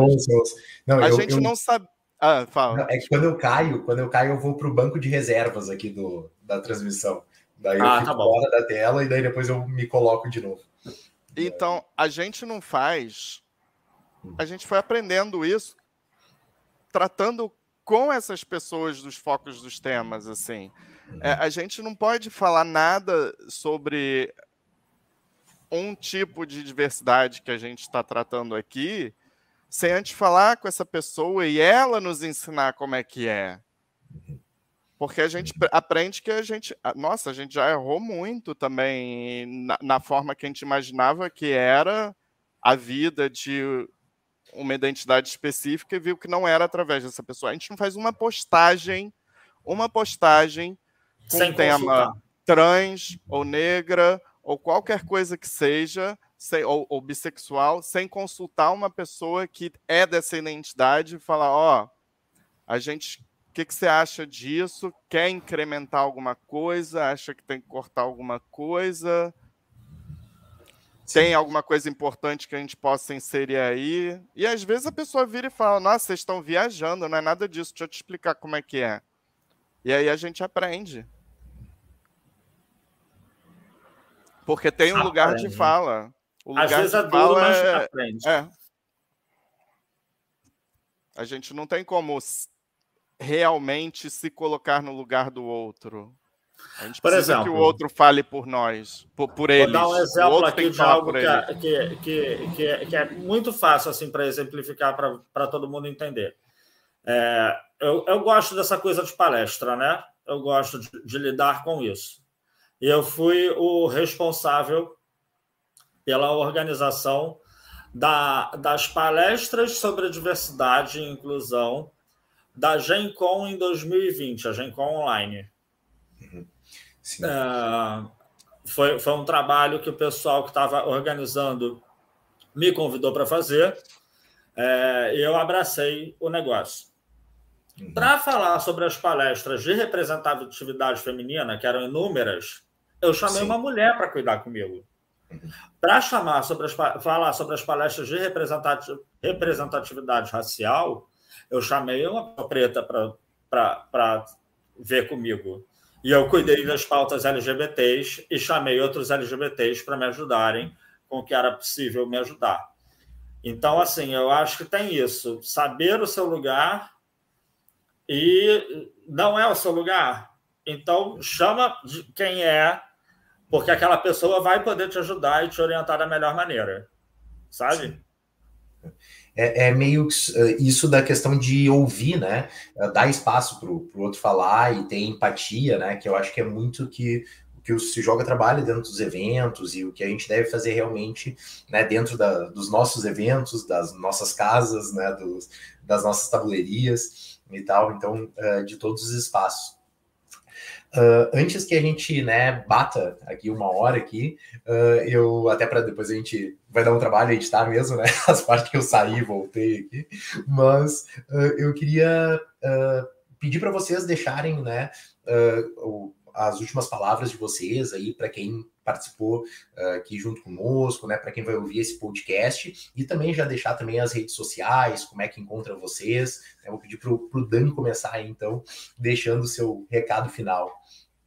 Speaker 2: Não, não, a eu, gente eu... não sabe. Ah, fala.
Speaker 1: É que quando eu caio, quando eu caio, eu vou para o banco de reservas aqui do, da transmissão. Daí eu ah, fico tá fora da tela e daí depois eu me coloco de novo.
Speaker 2: Então, a gente não faz. A gente foi aprendendo isso tratando com essas pessoas dos focos dos temas, assim. É, a gente não pode falar nada sobre um tipo de diversidade que a gente está tratando aqui sem antes falar com essa pessoa e ela nos ensinar como é que é. Porque a gente aprende que a gente. Nossa, a gente já errou muito também na, na forma que a gente imaginava que era a vida de uma identidade específica e viu que não era através dessa pessoa. A gente não faz uma postagem, uma postagem com Sem tema consultar. trans ou negra ou qualquer coisa que seja, sem, ou, ou, bissexual, sem consultar uma pessoa que é dessa identidade e falar, ó, oh, a gente, o que, que você acha disso? Quer incrementar alguma coisa? Acha que tem que cortar alguma coisa? Tem alguma coisa importante que a gente possa inserir aí. E às vezes a pessoa vira e fala: Nossa, vocês estão viajando, não é nada disso, deixa eu te explicar como é que é. E aí a gente aprende. Porque tem um lugar de fala. O lugar às vezes é duro, mas é... aprende. É. A gente não tem como realmente se colocar no lugar do outro. A gente por exemplo, que o outro fale por nós, por, por eles.
Speaker 3: Vou dar um exemplo aqui de algo que é, que, que, que, é, que, é, muito fácil assim para exemplificar para todo mundo entender. É, eu, eu gosto dessa coisa de palestra, né? Eu gosto de, de lidar com isso. E eu fui o responsável pela organização da, das palestras sobre diversidade e inclusão da GenCon em 2020, a GenCon Online. É, foi, foi um trabalho que o pessoal que estava organizando me convidou para fazer é, e eu abracei o negócio. Uhum. Para falar sobre as palestras de representatividade feminina, que eram inúmeras, eu chamei Sim. uma mulher para cuidar comigo. Uhum. Para chamar sobre as, falar sobre as palestras de representatividade racial, eu chamei uma preta para ver comigo. E eu cuidei das pautas LGBTs e chamei outros LGBTs para me ajudarem com o que era possível me ajudar. Então, assim, eu acho que tem isso. Saber o seu lugar e não é o seu lugar. Então, chama de quem é, porque aquela pessoa vai poder te ajudar e te orientar da melhor maneira. Sabe?
Speaker 1: É, é, meio eh, isso da questão de ouvir, né? Eh, dar espaço para o outro falar e ter empatia, né? Que eu acho que é muito que que o Se Joga trabalha dentro dos eventos e o que a gente deve fazer realmente né, dentro da, dos nossos eventos, das nossas casas, né, dos, das nossas tabuleirias e tal, então, uh, de todos os espaços. Uh, antes que a gente né, bata aqui uma hora aqui, uh, eu até para depois a gente vai dar um trabalho editar mesmo, né? As partes que eu saí e voltei aqui, mas uh, eu queria pedir para vocês deixarem né, o, as últimas palavras de vocês aí para quem participou uh, aqui junto conosco, né, para quem vai ouvir esse podcast e também já deixar também as redes sociais, como é que encontra vocês. Eu vou pedir para o Dani começar aí, então, deixando o seu recado final.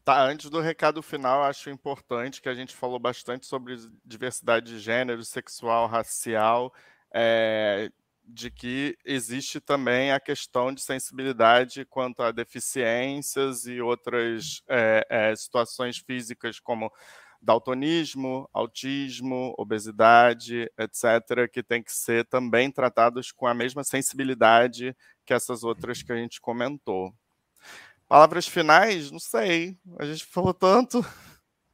Speaker 2: Tá, antes do recado final, acho importante que a gente falou bastante sobre diversidade de gênero, sexual, racial, é, de que existe também a questão de sensibilidade quanto a deficiências e outras é, é, situações físicas como daltonismo, autismo, obesidade, etc., que tem que ser também tratados com a mesma sensibilidade que essas outras que a gente comentou. Palavras finais? Não sei. A gente falou tanto.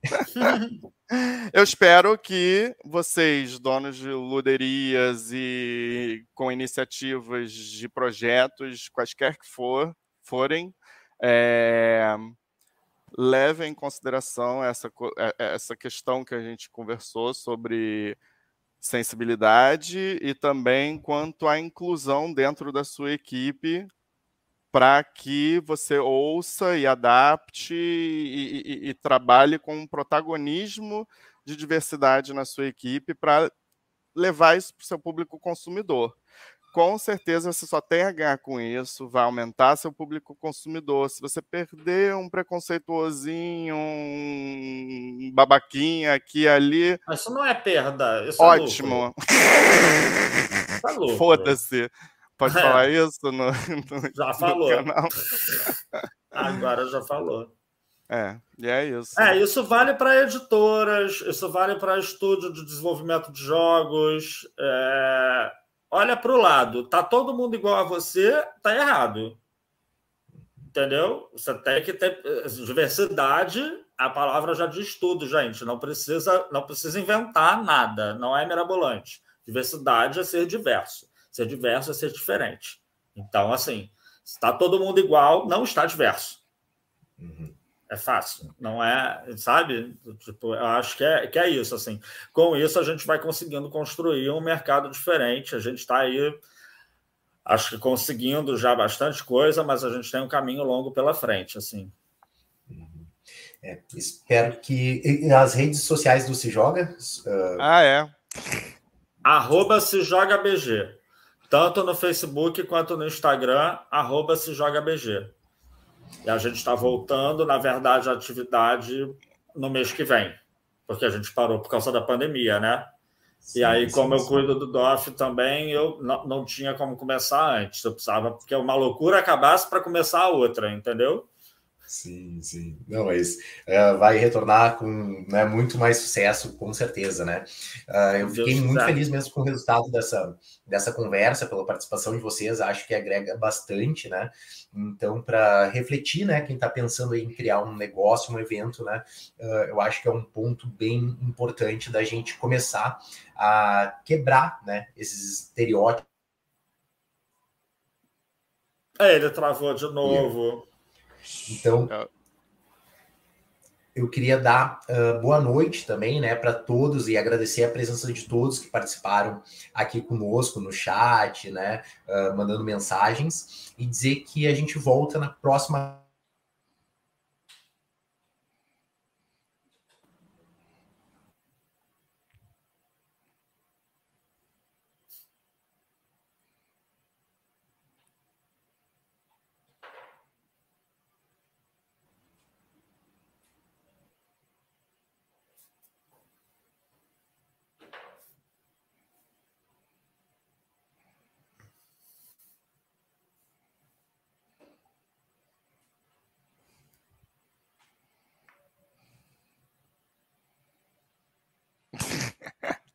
Speaker 2: Eu espero que vocês, donos de luderias e com iniciativas de projetos, quaisquer que for, forem, é, levem em consideração essa, é, essa questão que a gente conversou sobre sensibilidade e também quanto à inclusão dentro da sua equipe para que você ouça e adapte e, e, e, trabalhe com um protagonismo de diversidade na sua equipe para levar isso para o seu público consumidor. Com certeza você só tem a ganhar com isso, vai aumentar seu público consumidor. Se você perder um preconceituosinho, um babaquinha aqui e ali.
Speaker 3: Isso não é perda. Isso
Speaker 2: é ótimo.
Speaker 3: É
Speaker 2: Foda-se. Pode é. falar isso no,
Speaker 3: no Já falou. canal? Agora já falou.
Speaker 2: É, e é isso.
Speaker 3: É, isso vale para editoras, isso vale para estúdio de desenvolvimento de jogos. É... Olha para o lado, tá todo mundo igual a você, tá errado. Entendeu? Você tem que ter diversidade. A palavra já diz tudo, gente. Não precisa, não precisa inventar nada. Não é mirabolante. Diversidade é ser diverso. Ser diverso é ser diferente. Então, assim, está todo mundo igual, não está diverso. Uhum. É fácil, não é, sabe? Tipo, eu acho que é, que é isso, assim. Com isso, a gente vai conseguindo construir um mercado diferente. A gente está aí, acho que conseguindo já bastante coisa, mas a gente tem um caminho longo pela frente, assim.
Speaker 1: Uhum. É, espero que as redes sociais do Se Joga.
Speaker 2: Uh... Ah, é.
Speaker 3: Arroba Se Joga BG tanto no Facebook quanto no Instagram, arroba se joga BG. E a gente está voltando, na verdade, a atividade no mês que vem, porque a gente parou por causa da pandemia, né? Sim, e aí, como sim, eu cuido do DOF também, eu não, não tinha como começar antes. Eu precisava, porque uma loucura acabasse para começar a outra, entendeu?
Speaker 1: Sim, sim. Não, mas uh, vai retornar com né, muito mais sucesso, com certeza, né? Uh, eu fiquei Deus muito feliz mesmo com o resultado dessa, dessa conversa, pela participação de vocês, acho que agrega bastante, né? Então, para refletir, né, quem está pensando em criar um negócio, um evento, né, uh, eu acho que é um ponto bem importante da gente começar a quebrar, né, esses estereótipos.
Speaker 3: É, ele travou de novo.
Speaker 1: Então, é. eu queria dar uh, boa noite também, né, para todos e agradecer a presença de todos que participaram aqui conosco no chat, né, uh, mandando mensagens e dizer que a gente volta na próxima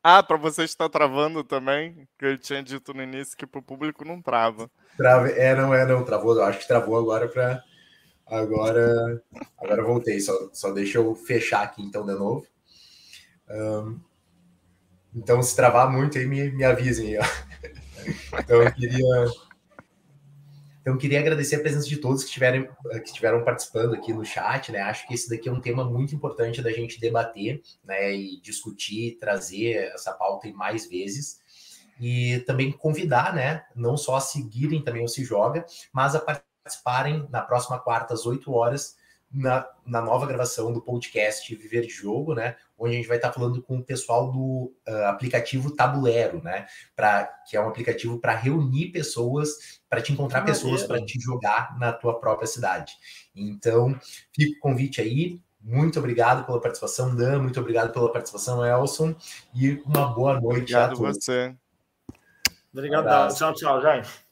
Speaker 2: Ah, para você estar travando também, que eu tinha dito no início que para o público não trava.
Speaker 1: Trava, é, não é, não, travou, eu acho que travou agora para. Agora, agora voltei, só, só deixa eu fechar aqui então de novo. Um, então, se travar muito aí, me, me avisem. Então, eu queria então, queria agradecer a presença de todos que, tiveram, que estiveram participando aqui no chat, né? Acho que esse daqui é um tema muito importante da gente debater, né? E discutir, trazer essa pauta mais vezes. E também convidar, né? Não só a seguirem também o Se Joga, mas a participarem na próxima quarta, às 8 horas, na, na nova gravação do podcast Viver de Jogo, né? Onde a gente vai estar falando com o pessoal do uh, aplicativo Tabuleiro, né? Pra, que é um aplicativo para reunir pessoas, para te encontrar pessoas para te jogar na tua própria cidade. Então, fica o convite aí. Muito obrigado pela participação, Dan. Muito obrigado pela participação, Elson. E uma boa noite
Speaker 2: obrigado a todos. você.
Speaker 3: Obrigado. Um tchau, tchau, gente.